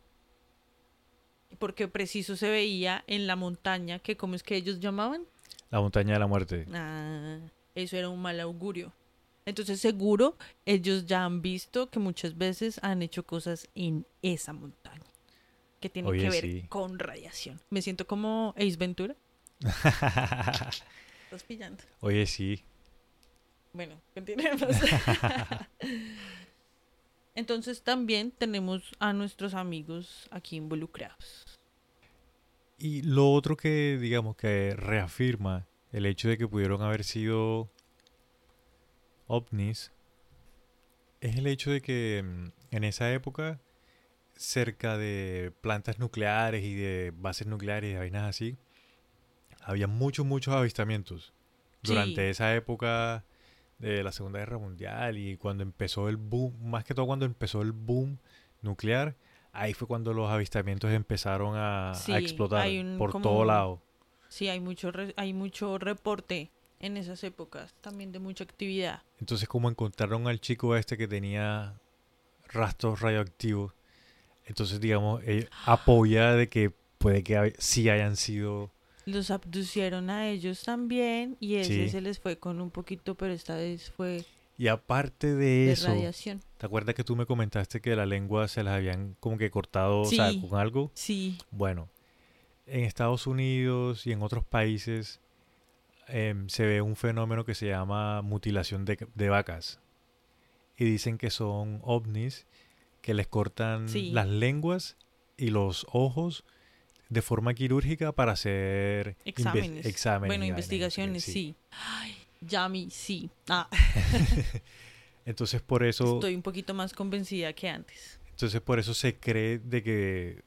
Porque preciso se veía en la montaña que, ¿cómo es que ellos llamaban? La montaña de la muerte. Ah, eso era un mal augurio. Entonces seguro ellos ya han visto que muchas veces han hecho cosas en esa montaña que tienen Oye, que ver sí. con radiación. Me siento como Ace Ventura. Estás pillando. Oye, sí. Bueno, continuemos. Entonces también tenemos a nuestros amigos aquí involucrados. Y lo otro que, digamos, que reafirma el hecho de que pudieron haber sido ovnis es el hecho de que mm, en esa época, cerca de plantas nucleares y de bases nucleares y de vainas así, había muchos, muchos avistamientos. Durante Sí. esa época de la Segunda Guerra Mundial y cuando empezó el boom, más que todo cuando empezó el boom nuclear, ahí fue cuando los avistamientos empezaron a, explotar un por como- todo lado. Sí, hay mucho, re- hay mucho reporte en esas épocas, también de mucha actividad. Entonces, como encontraron al chico este que tenía rastros radioactivos, entonces, digamos, eh, apoya de que puede que sí hayan sido... Los abducieron a ellos también y ese Sí. se les fue con un poquito, pero esta vez fue Y aparte de de eso, radiación. ¿te acuerdas que tú me comentaste que la lengua se las habían como que cortado, o sea, Sí. con algo? Sí, Bueno, en Estados Unidos y en otros países em, se ve un fenómeno que se llama mutilación de, de vacas. Y dicen que son ovnis que les cortan Sí. las lenguas y los ojos de forma quirúrgica para hacer exámenes. exámenes bueno, investigaciones, sí. Ay, Yami, sí. Ah, Entonces por eso, estoy un poquito más convencida que antes. entonces por eso se cree de que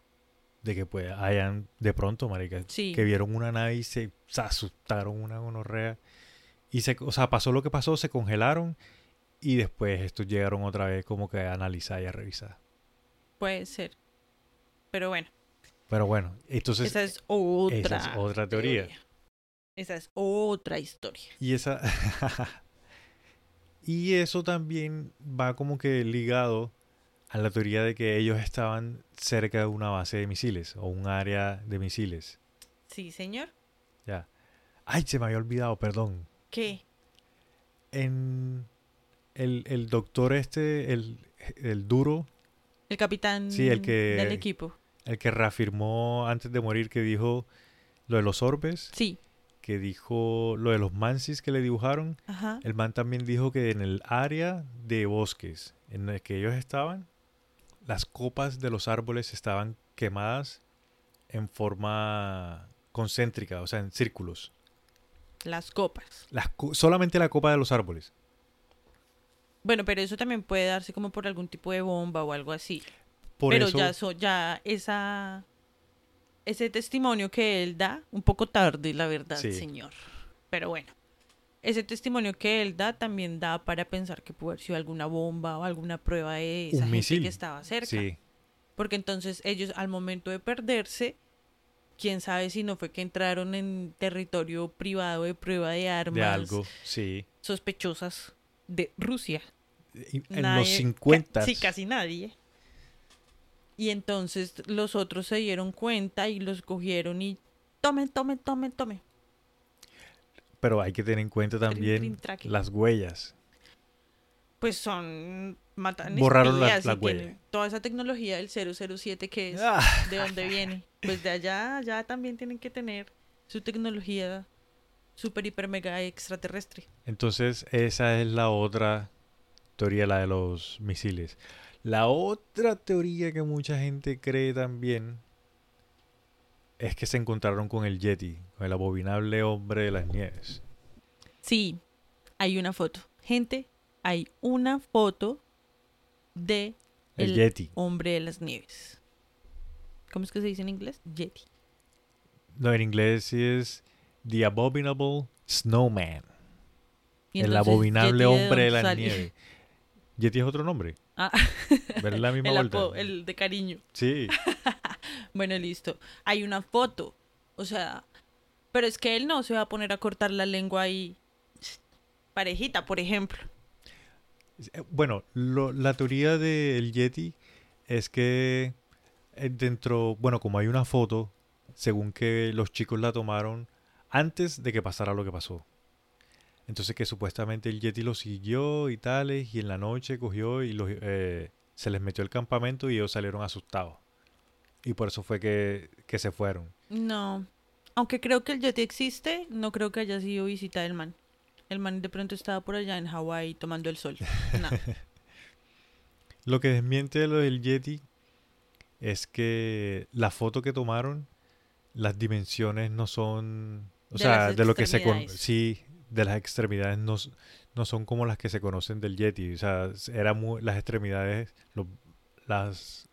de que pues hayan de pronto, marica, Sí. que vieron una nave y se, se asustaron una gonorrea. Y se, o sea, pasó lo que pasó, se congelaron y después estos llegaron otra vez como que a analizar y a revisar. Puede ser. Pero bueno, Pero bueno, entonces esa es otra, esa es otra teoría. Esa es otra historia. Y esa. y eso también va como que ligado a la teoría de que ellos estaban cerca de una base de misiles o un área de misiles. Sí, señor. Ya. Ay, se me había olvidado, perdón. ¿Qué? En el, el doctor este, el, el duro, El capitán Sí, el que- del equipo. El que reafirmó antes de morir que dijo lo de los orbes, Sí. que dijo lo de los mansis que le dibujaron. Ajá. El man también dijo que en el área de bosques en el que ellos estaban, las copas de los árboles estaban quemadas en forma concéntrica, o sea, en círculos. Las copas. Las co- solamente la copa de los árboles. Bueno, pero eso también puede darse como por algún tipo de bomba o algo así. Por pero eso, ya, so- ya esa ese testimonio que él da, un poco tarde, la verdad, Sí. señor. Pero bueno, ese testimonio que él da también da para pensar que puede haber sido alguna bomba o alguna prueba de esa Un gente misil. que estaba cerca. sí, Porque entonces ellos al momento de perderse, quién sabe si no fue que entraron en territorio privado de prueba de armas de algo, sí. sospechosas de Rusia. En Nadie- los 50 ca- Sí, casi nadie. Y entonces los otros se dieron cuenta y los cogieron y tomen, tomen, tomen, tomen. Pero hay que tener en cuenta también las huellas. Pues son matan Borraron la- y la huella. tienen Toda esa tecnología del 007 que es Ah, de dónde viene. Pues de allá, allá también tienen que tener su tecnología super hiper mega extraterrestre. Entonces, esa es la otra teoría, la de los misiles. La otra teoría que mucha gente cree también es que se encontraron con el Yeti, con el abominable hombre de las nieves. Sí, hay una foto. Gente, hay una foto de El, El- Yeti. hombre de las nieves. ¿Cómo es que se dice en inglés? Yeti. No, en inglés sí es The Abominable Snowman. El abominable Yeti, ¿de hombre de las nieves. Yeti es otro nombre. Ah, ¿Ver la misma el, vuelta? apo- el de cariño. Sí. Bueno, listo. Hay una foto. O sea, pero es que él no se va a poner a cortar la lengua ahí. Parejita, por ejemplo. Eh, Bueno, lo- la teoría del Yeti es que eh, dentro, bueno, como hay una foto, según que los chicos la tomaron antes de que pasara lo que pasó. Entonces que supuestamente el Yeti lo siguió y tales, y en la noche cogió y los, eh, se les metió el campamento y ellos salieron asustados. Y por eso fue que, que se fueron. No. Aunque creo que el Yeti existe, no creo que haya sido visita del man. El man de pronto estaba por allá en Hawái tomando el sol. No. Lo que desmiente lo del Yeti es que la foto que tomaron, las dimensiones no son, o De sea, de lo que se con sí, de las extremidades no, no son como las que se conocen del Yeti, o sea, era muy, las extremidades, los, las,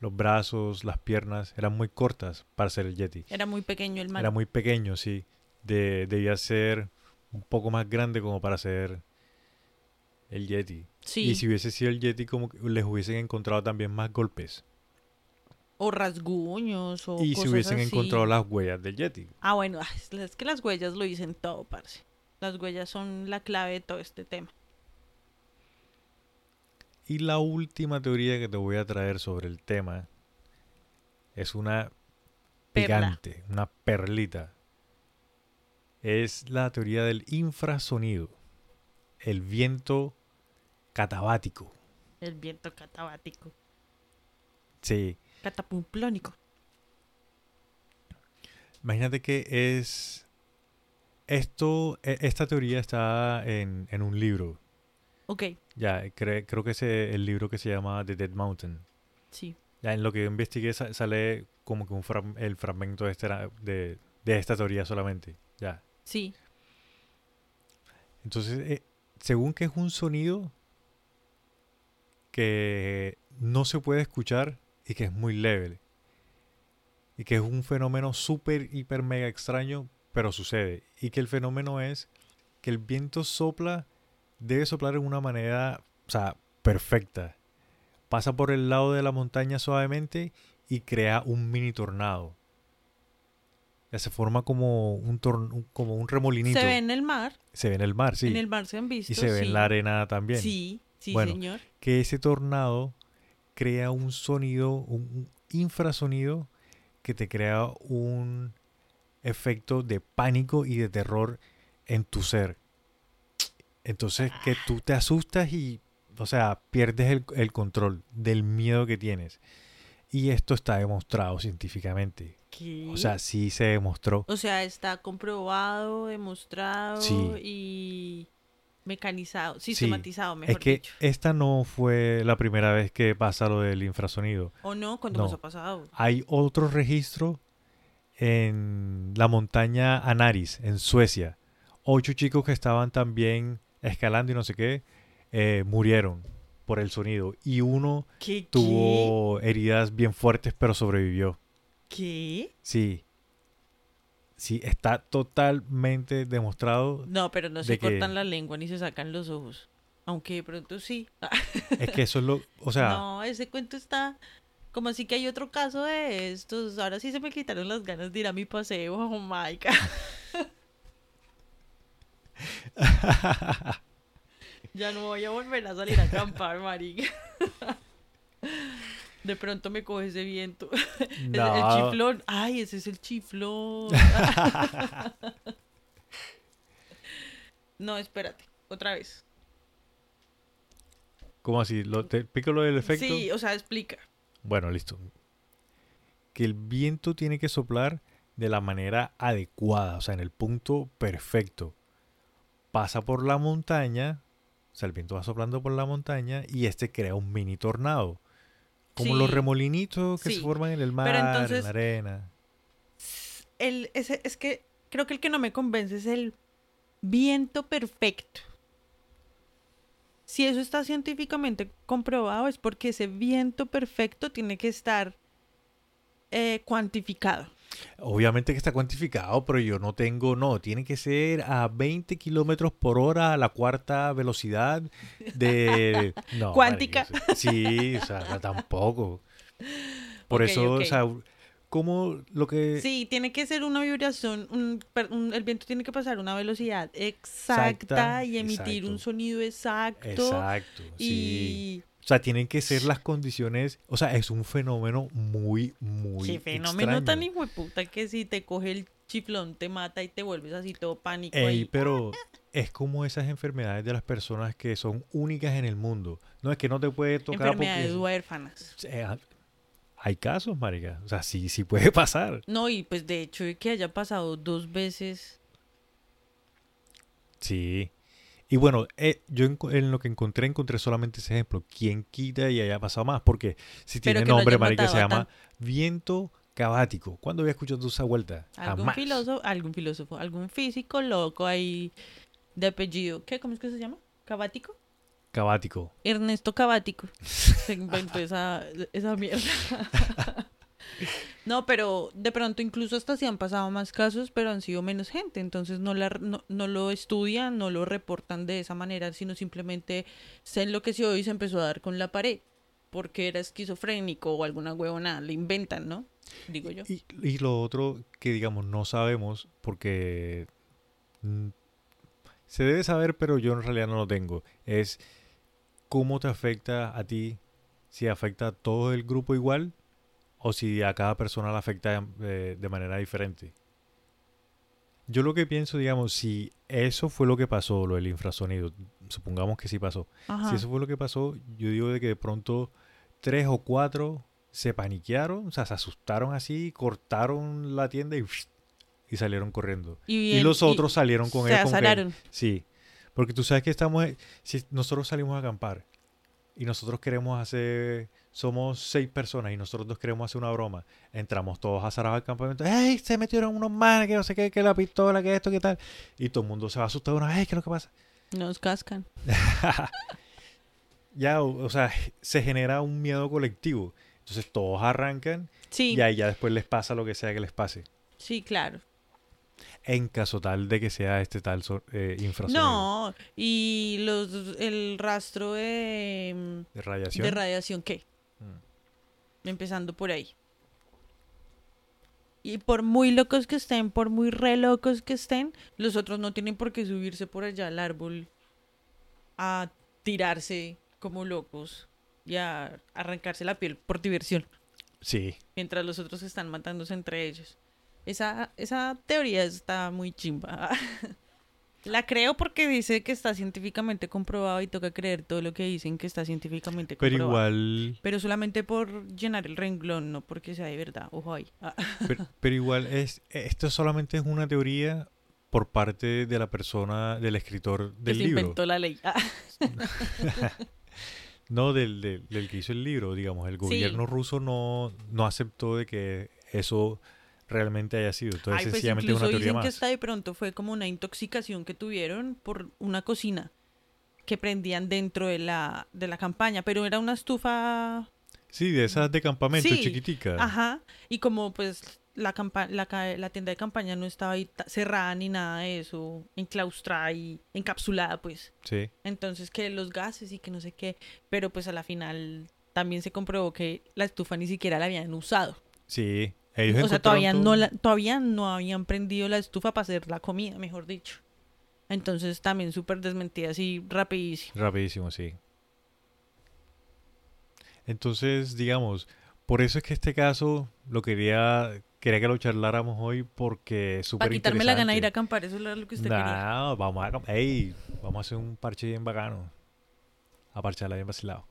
los brazos, las piernas eran muy cortas para ser el Yeti. Era muy pequeño el man. Era muy pequeño, sí. De, debía ser un poco más grande como para ser el Yeti. Sí. Y si hubiese sido el Yeti, como que les hubiesen encontrado también más golpes. O rasguños o y si hubiesen así. encontrado las huellas del Yeti. Ah, bueno, es que las huellas lo dicen todo, parce. Las huellas son la clave de todo este tema. Y la última teoría que te voy a traer sobre el tema es una Perla. gigante, una perlita. Es la teoría del infrasonido, el viento catabático. El viento catabático. Sí, Catapumplónico. imagínate que es... Esto, e- esta teoría está en, en un libro. Ok, Ya, cre- creo que es el libro que se llama The Dead Mountain. sí. Ya en lo que yo investigué sa- sale como que un frag- el fragmento de, este de, de esta teoría solamente. Ya. Sí. Entonces, eh, según que es un sonido que no se puede escuchar y que es muy leve. Y que es un fenómeno súper, hiper, mega extraño, pero sucede. Y que el fenómeno es que el viento sopla, debe soplar en una manera, o sea, perfecta. Pasa por el lado de la montaña suavemente y crea un mini tornado. Ya se forma como un, como un remolinito. Se ve en el mar. Se ve en el mar, sí. En el mar se han visto. y se ve sí. en la arena también. Sí, sí, Bueno. señor. Que ese tornado crea un sonido, un infrasonido que te crea un efecto de pánico y de terror en tu ser. Entonces que tú te asustas y, o sea, pierdes el, el control del miedo que tienes. Y esto está demostrado científicamente. ¿Qué? O sea, sí se demostró. O sea, está comprobado, demostrado Sí. y mecanizado, sistematizado, mejor Es que dicho. esta no fue la primera vez que pasa lo del infrasonido. ¿O no? ¿Cuándo no. nos ha pasado? Hay otro registro en la montaña Anaris, en Suecia. Ocho chicos que estaban también escalando y no sé qué, eh, murieron por el sonido. Y uno ¿Qué? tuvo heridas bien fuertes, pero sobrevivió. ¿Qué? Sí. Sí, está totalmente demostrado. No, pero no se que- cortan la lengua ni se sacan los ojos. Aunque de pronto sí. Es que eso es lo. O sea, no, ese cuento está como así que hay otro caso de estos. Ahora sí se me quitaron las ganas de ir a mi paseo, oh my God. Ya no voy a volver a salir a acampar, marica. De pronto me coge ese viento. El- chiflón. Ay, ese es el chiflón. No, espérate. Otra vez. ¿Cómo así? ¿Lo, ¿Te explico lo del efecto? Sí, o sea, explica. Bueno, listo. Que el viento tiene que soplar de la manera adecuada, o sea, en el punto perfecto. Pasa por la montaña, o sea, el viento va soplando por la montaña y este crea un mini tornado. Como los remolinitos que se forman en el mar, en la arena. El, ese, es que creo que el que no me convence es el viento perfecto. Si eso está científicamente comprobado es porque ese viento perfecto tiene que estar eh, cuantificado. Obviamente que está cuantificado, pero yo no tengo, no, tiene que ser a 20 kilómetros por hora a la cuarta velocidad de... No, Cuántica. Sí, o sea, tampoco. Por eso, o sea, como lo que... Sí, tiene que ser una vibración, un- el viento tiene que pasar una velocidad exacta, Exacta, y emitir exacto. un sonido exacto. Exacto, sí. Y O sea, tienen que ser las condiciones, o sea, es un fenómeno muy, muy qué fenómeno extraño. tan hijueputa que si te coge el chiflón te mata y te vuelves así todo pánico Ey, pero es como esas enfermedades de las personas que son únicas en el mundo. No es que no te puede tocar Enfermedades porque... huérfanas. Hay casos, marica. O sea, sí, sí puede pasar. No, y pues de hecho de que haya pasado dos veces. Sí. Y bueno, eh, yo en, en lo que encontré, encontré solamente ese ejemplo. ¿Quién quita y haya pasado más? Porque si tiene nombre, marica, se llama viento cabático. ¿Cuándo había escuchado esa vuelta? Algún Jamás. filósofo, algún filósofo, algún físico loco ahí de apellido. ¿Qué? ¿Cómo es que se llama? ¿Cabático? Cabático. Ernesto Cabático. Se inventó esa, esa mierda. No, pero de pronto incluso hasta si han pasado más casos, pero han sido menos gente. Entonces no, la, no, no lo estudian, no lo reportan de esa manera, sino simplemente se enloqueció y se empezó a dar con la pared. Porque era esquizofrénico o alguna huevona, le inventan, ¿no? Digo yo. Y, y lo otro que, digamos, no sabemos, porque mm, se debe saber, pero yo en realidad no lo tengo, es cómo te afecta a ti, si afecta a todo el grupo igual o si a cada persona le afecta eh, de manera diferente. Yo lo que pienso, digamos, si eso fue lo que pasó, lo del infrasonido, supongamos que sí pasó, Ajá. si eso fue lo que pasó, yo digo de que de pronto tres o cuatro se paniquearon, o sea, se asustaron así, cortaron la tienda y, y salieron corriendo. Y, bien- los otros salieron con se él. como que- sí, porque tú sabes que estamos, si nosotros salimos a acampar y nosotros queremos hacer, somos seis personas y nosotros dos queremos hacer una broma, entramos todos azarados al campamento, ¡Ey! Se metieron unos manes, que no sé qué, que la pistola, que esto, que tal. Y todo el mundo se va asustado, una vez, ¿qué es lo que pasa? Nos cascan. ya, o, o sea, se genera un miedo colectivo. Entonces todos arrancan Sí, y ahí ya después les pasa lo que sea que les pase. sí, claro. En caso tal de que sea este tal eh, infrasonido No, y los el rastro de, de radiación. de radiación, ¿qué? Mm. Empezando por ahí. Y por muy locos que estén, por muy re locos que estén, los otros no tienen por qué subirse por allá al árbol a tirarse como locos y a arrancarse la piel por diversión, Sí, mientras los otros están matándose entre ellos. Esa, esa teoría está muy chimba. La creo porque dice que está científicamente comprobado y toca creer todo lo que dicen que está científicamente pero comprobado. igual, Pero solamente por llenar el renglón, no porque sea de verdad. Ojo ahí. Ah. pero, pero igual es, esto solamente es una teoría por parte de la persona, del escritor que del se libro. inventó la ley. Ah. No del, del, del que hizo el libro, digamos. El gobierno ruso no, no aceptó de que eso realmente haya sido. Entonces, Ay, pues sencillamente es una incluso teoría dicen más. que hasta de pronto fue como una intoxicación que tuvieron por una cocina que prendían dentro de la, de la campaña, pero era una estufa Sí, de esas de campamento Sí, chiquitica. Ajá, y como pues la, campa la, la tienda de campaña no estaba ahí cerrada ni nada de eso, enclaustrada y encapsulada, pues. Sí. Entonces que los gases y que no sé qué, pero pues a la final también se comprobó que la estufa ni siquiera la habían usado. Sí. Ellos O sea, todavía todo- no, la- todavía no habían prendido la estufa para hacer la comida, mejor dicho. Entonces también súper desmentida así rapidísimo. Rapidísimo, sí. Entonces, digamos, por eso es que este caso lo quería, quería que lo charláramos hoy porque es súper Para quitarme la gana de ir a interesante. acampar, eso era lo que usted quería. Nah, vamos a, acamp- ey, vamos a hacer un parche bien bacano. A parcharla bien vacilado.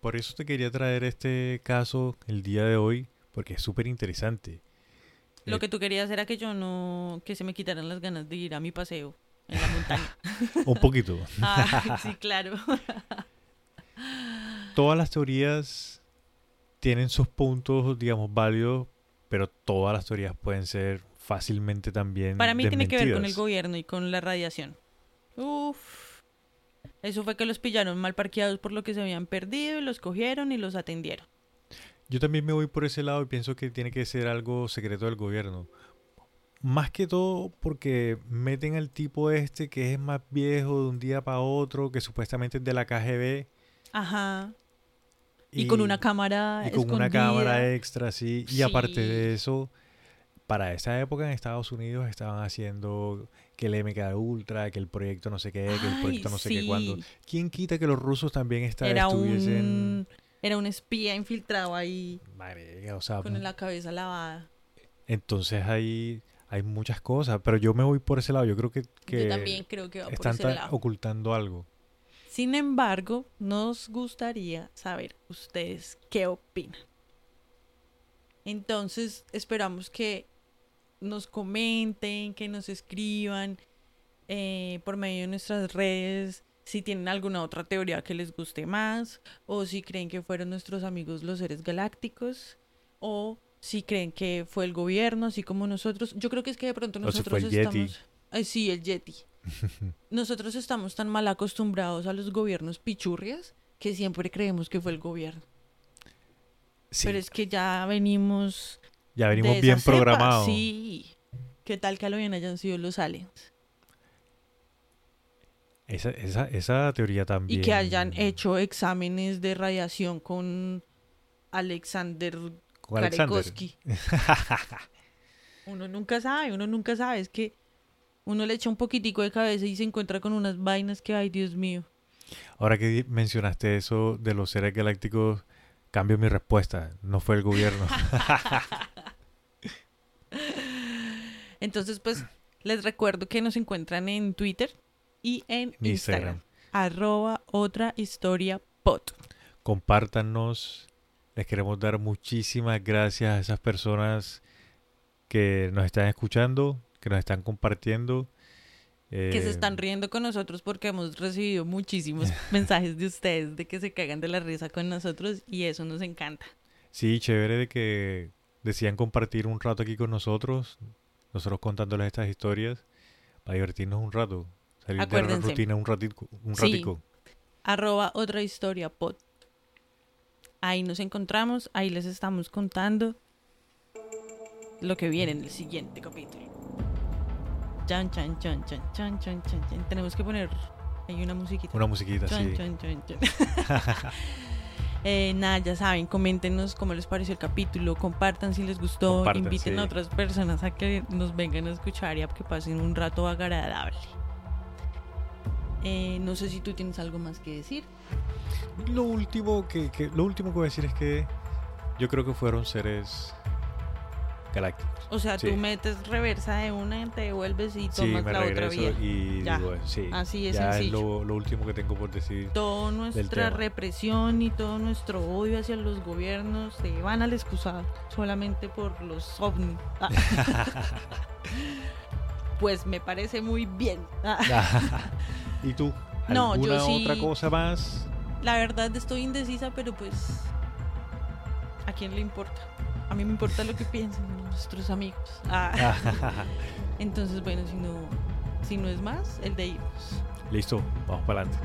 Por eso te quería traer este caso el día de hoy, porque es súper interesante. Lo Eh, que tú querías era que yo no, que se me quitaran las ganas de ir a mi paseo en la montaña. Un poquito. Ah, sí, claro. Todas las teorías tienen sus puntos, digamos, válidos, pero todas las teorías pueden ser fácilmente también Para mí tiene que ver con el gobierno y con la radiación. Uf. Eso fue que los pillaron mal parqueados por lo que se habían perdido y los cogieron y los atendieron. Yo también me voy por ese lado y pienso que tiene que ser algo secreto del gobierno. Más que todo porque meten al tipo este que es más viejo de un día para otro, que supuestamente es de la KGB. Ajá. Y, con una cámara y con una cámara extra, sí. Y aparte de eso, para esa época en Estados Unidos estaban haciendo que el MK Ultra, que el proyecto no sé qué, que el Ay, proyecto no sé qué cuándo. ¿Quién quita que los rusos también esta- Era un, era un espía infiltrado ahí Marica, o sea, con la cabeza lavada. entonces hay, hay muchas cosas, pero yo me voy por ese lado. Yo creo que, que Yo también creo que va por están ese ta- lado. ocultando algo. Sin embargo, nos gustaría saber ustedes qué opinan. Entonces, esperamos que nos comenten, que nos escriban eh, por medio de nuestras redes si tienen alguna otra teoría que les guste más o si creen que fueron nuestros amigos los seres galácticos o si creen que fue el gobierno, así como nosotros. Yo creo que es que de pronto si nosotros estamos... Ay, sí, el Yeti. Nosotros estamos tan mal acostumbrados a los gobiernos pichurrias que siempre creemos que fue el gobierno. Sí, Pero es que ya venimos. ya venimos bien programados. Sí. ¿Qué tal que a lo bien hayan sido los aliens? Esa, esa, esa teoría también. Y que hayan hecho exámenes de radiación con Alexander con Alexander. Uno nunca sabe, uno nunca sabe. Es que uno le echa un poquitico de cabeza y se encuentra con unas vainas que, ay, Dios mío. Ahora que mencionaste eso de los seres galácticos, cambio mi respuesta. No fue el gobierno. Entonces, pues, les recuerdo que nos encuentran en Twitter y en Instagram. Instagram. Arroba otra historia pot. Compártanos. Les queremos dar muchísimas gracias a esas personas que nos están escuchando, que nos están compartiendo. Que se Eh, están riendo con nosotros porque hemos recibido muchísimos mensajes de ustedes de que se cagan de la risa con nosotros y eso nos encanta. Sí, chévere de que decían compartir un rato aquí con nosotros, nosotros contándoles estas historias, para divertirnos un rato, salir de la Acuérdense. rutina un ratico. Un Sí. ratico. Arroba otra historia pot. Ahí nos encontramos, ahí les estamos contando lo que viene en el siguiente capítulo. Chan, chan, chan, chan, chan, chan, chan, chan. Tenemos que poner ahí una musiquita. Una musiquita Chan, así. chan, chan, chan. Eh, nada, ya saben, coméntenos cómo les pareció el capítulo, compartan si les gustó, Compartan, inviten sí. a otras personas a que nos vengan a escuchar y a que pasen un rato agradable. Eh, no sé si tú tienes algo más que decir. Lo último que, que- lo último que voy a decir es que yo creo que fueron seres galácticos. O sea, Sí. tú metes reversa de una, te devuelves y Sí, tomas me la otra vía. y Ya. digo sí. Así de ya es sencillo. lo, lo último que tengo por decir. Toda nuestra represión y todo nuestro odio hacia los gobiernos se van al excusado solamente por los ovnis. Ah. pues me parece muy bien. ¿Y tú? No, yo ¿Alguna sí- otra cosa más? La verdad estoy indecisa, pero pues ¿a quién le importa? A mí me importa lo que piensen nuestros amigos. Ah. Entonces, bueno, si no, si no es más, el de irnos. Listo, vamos para adelante.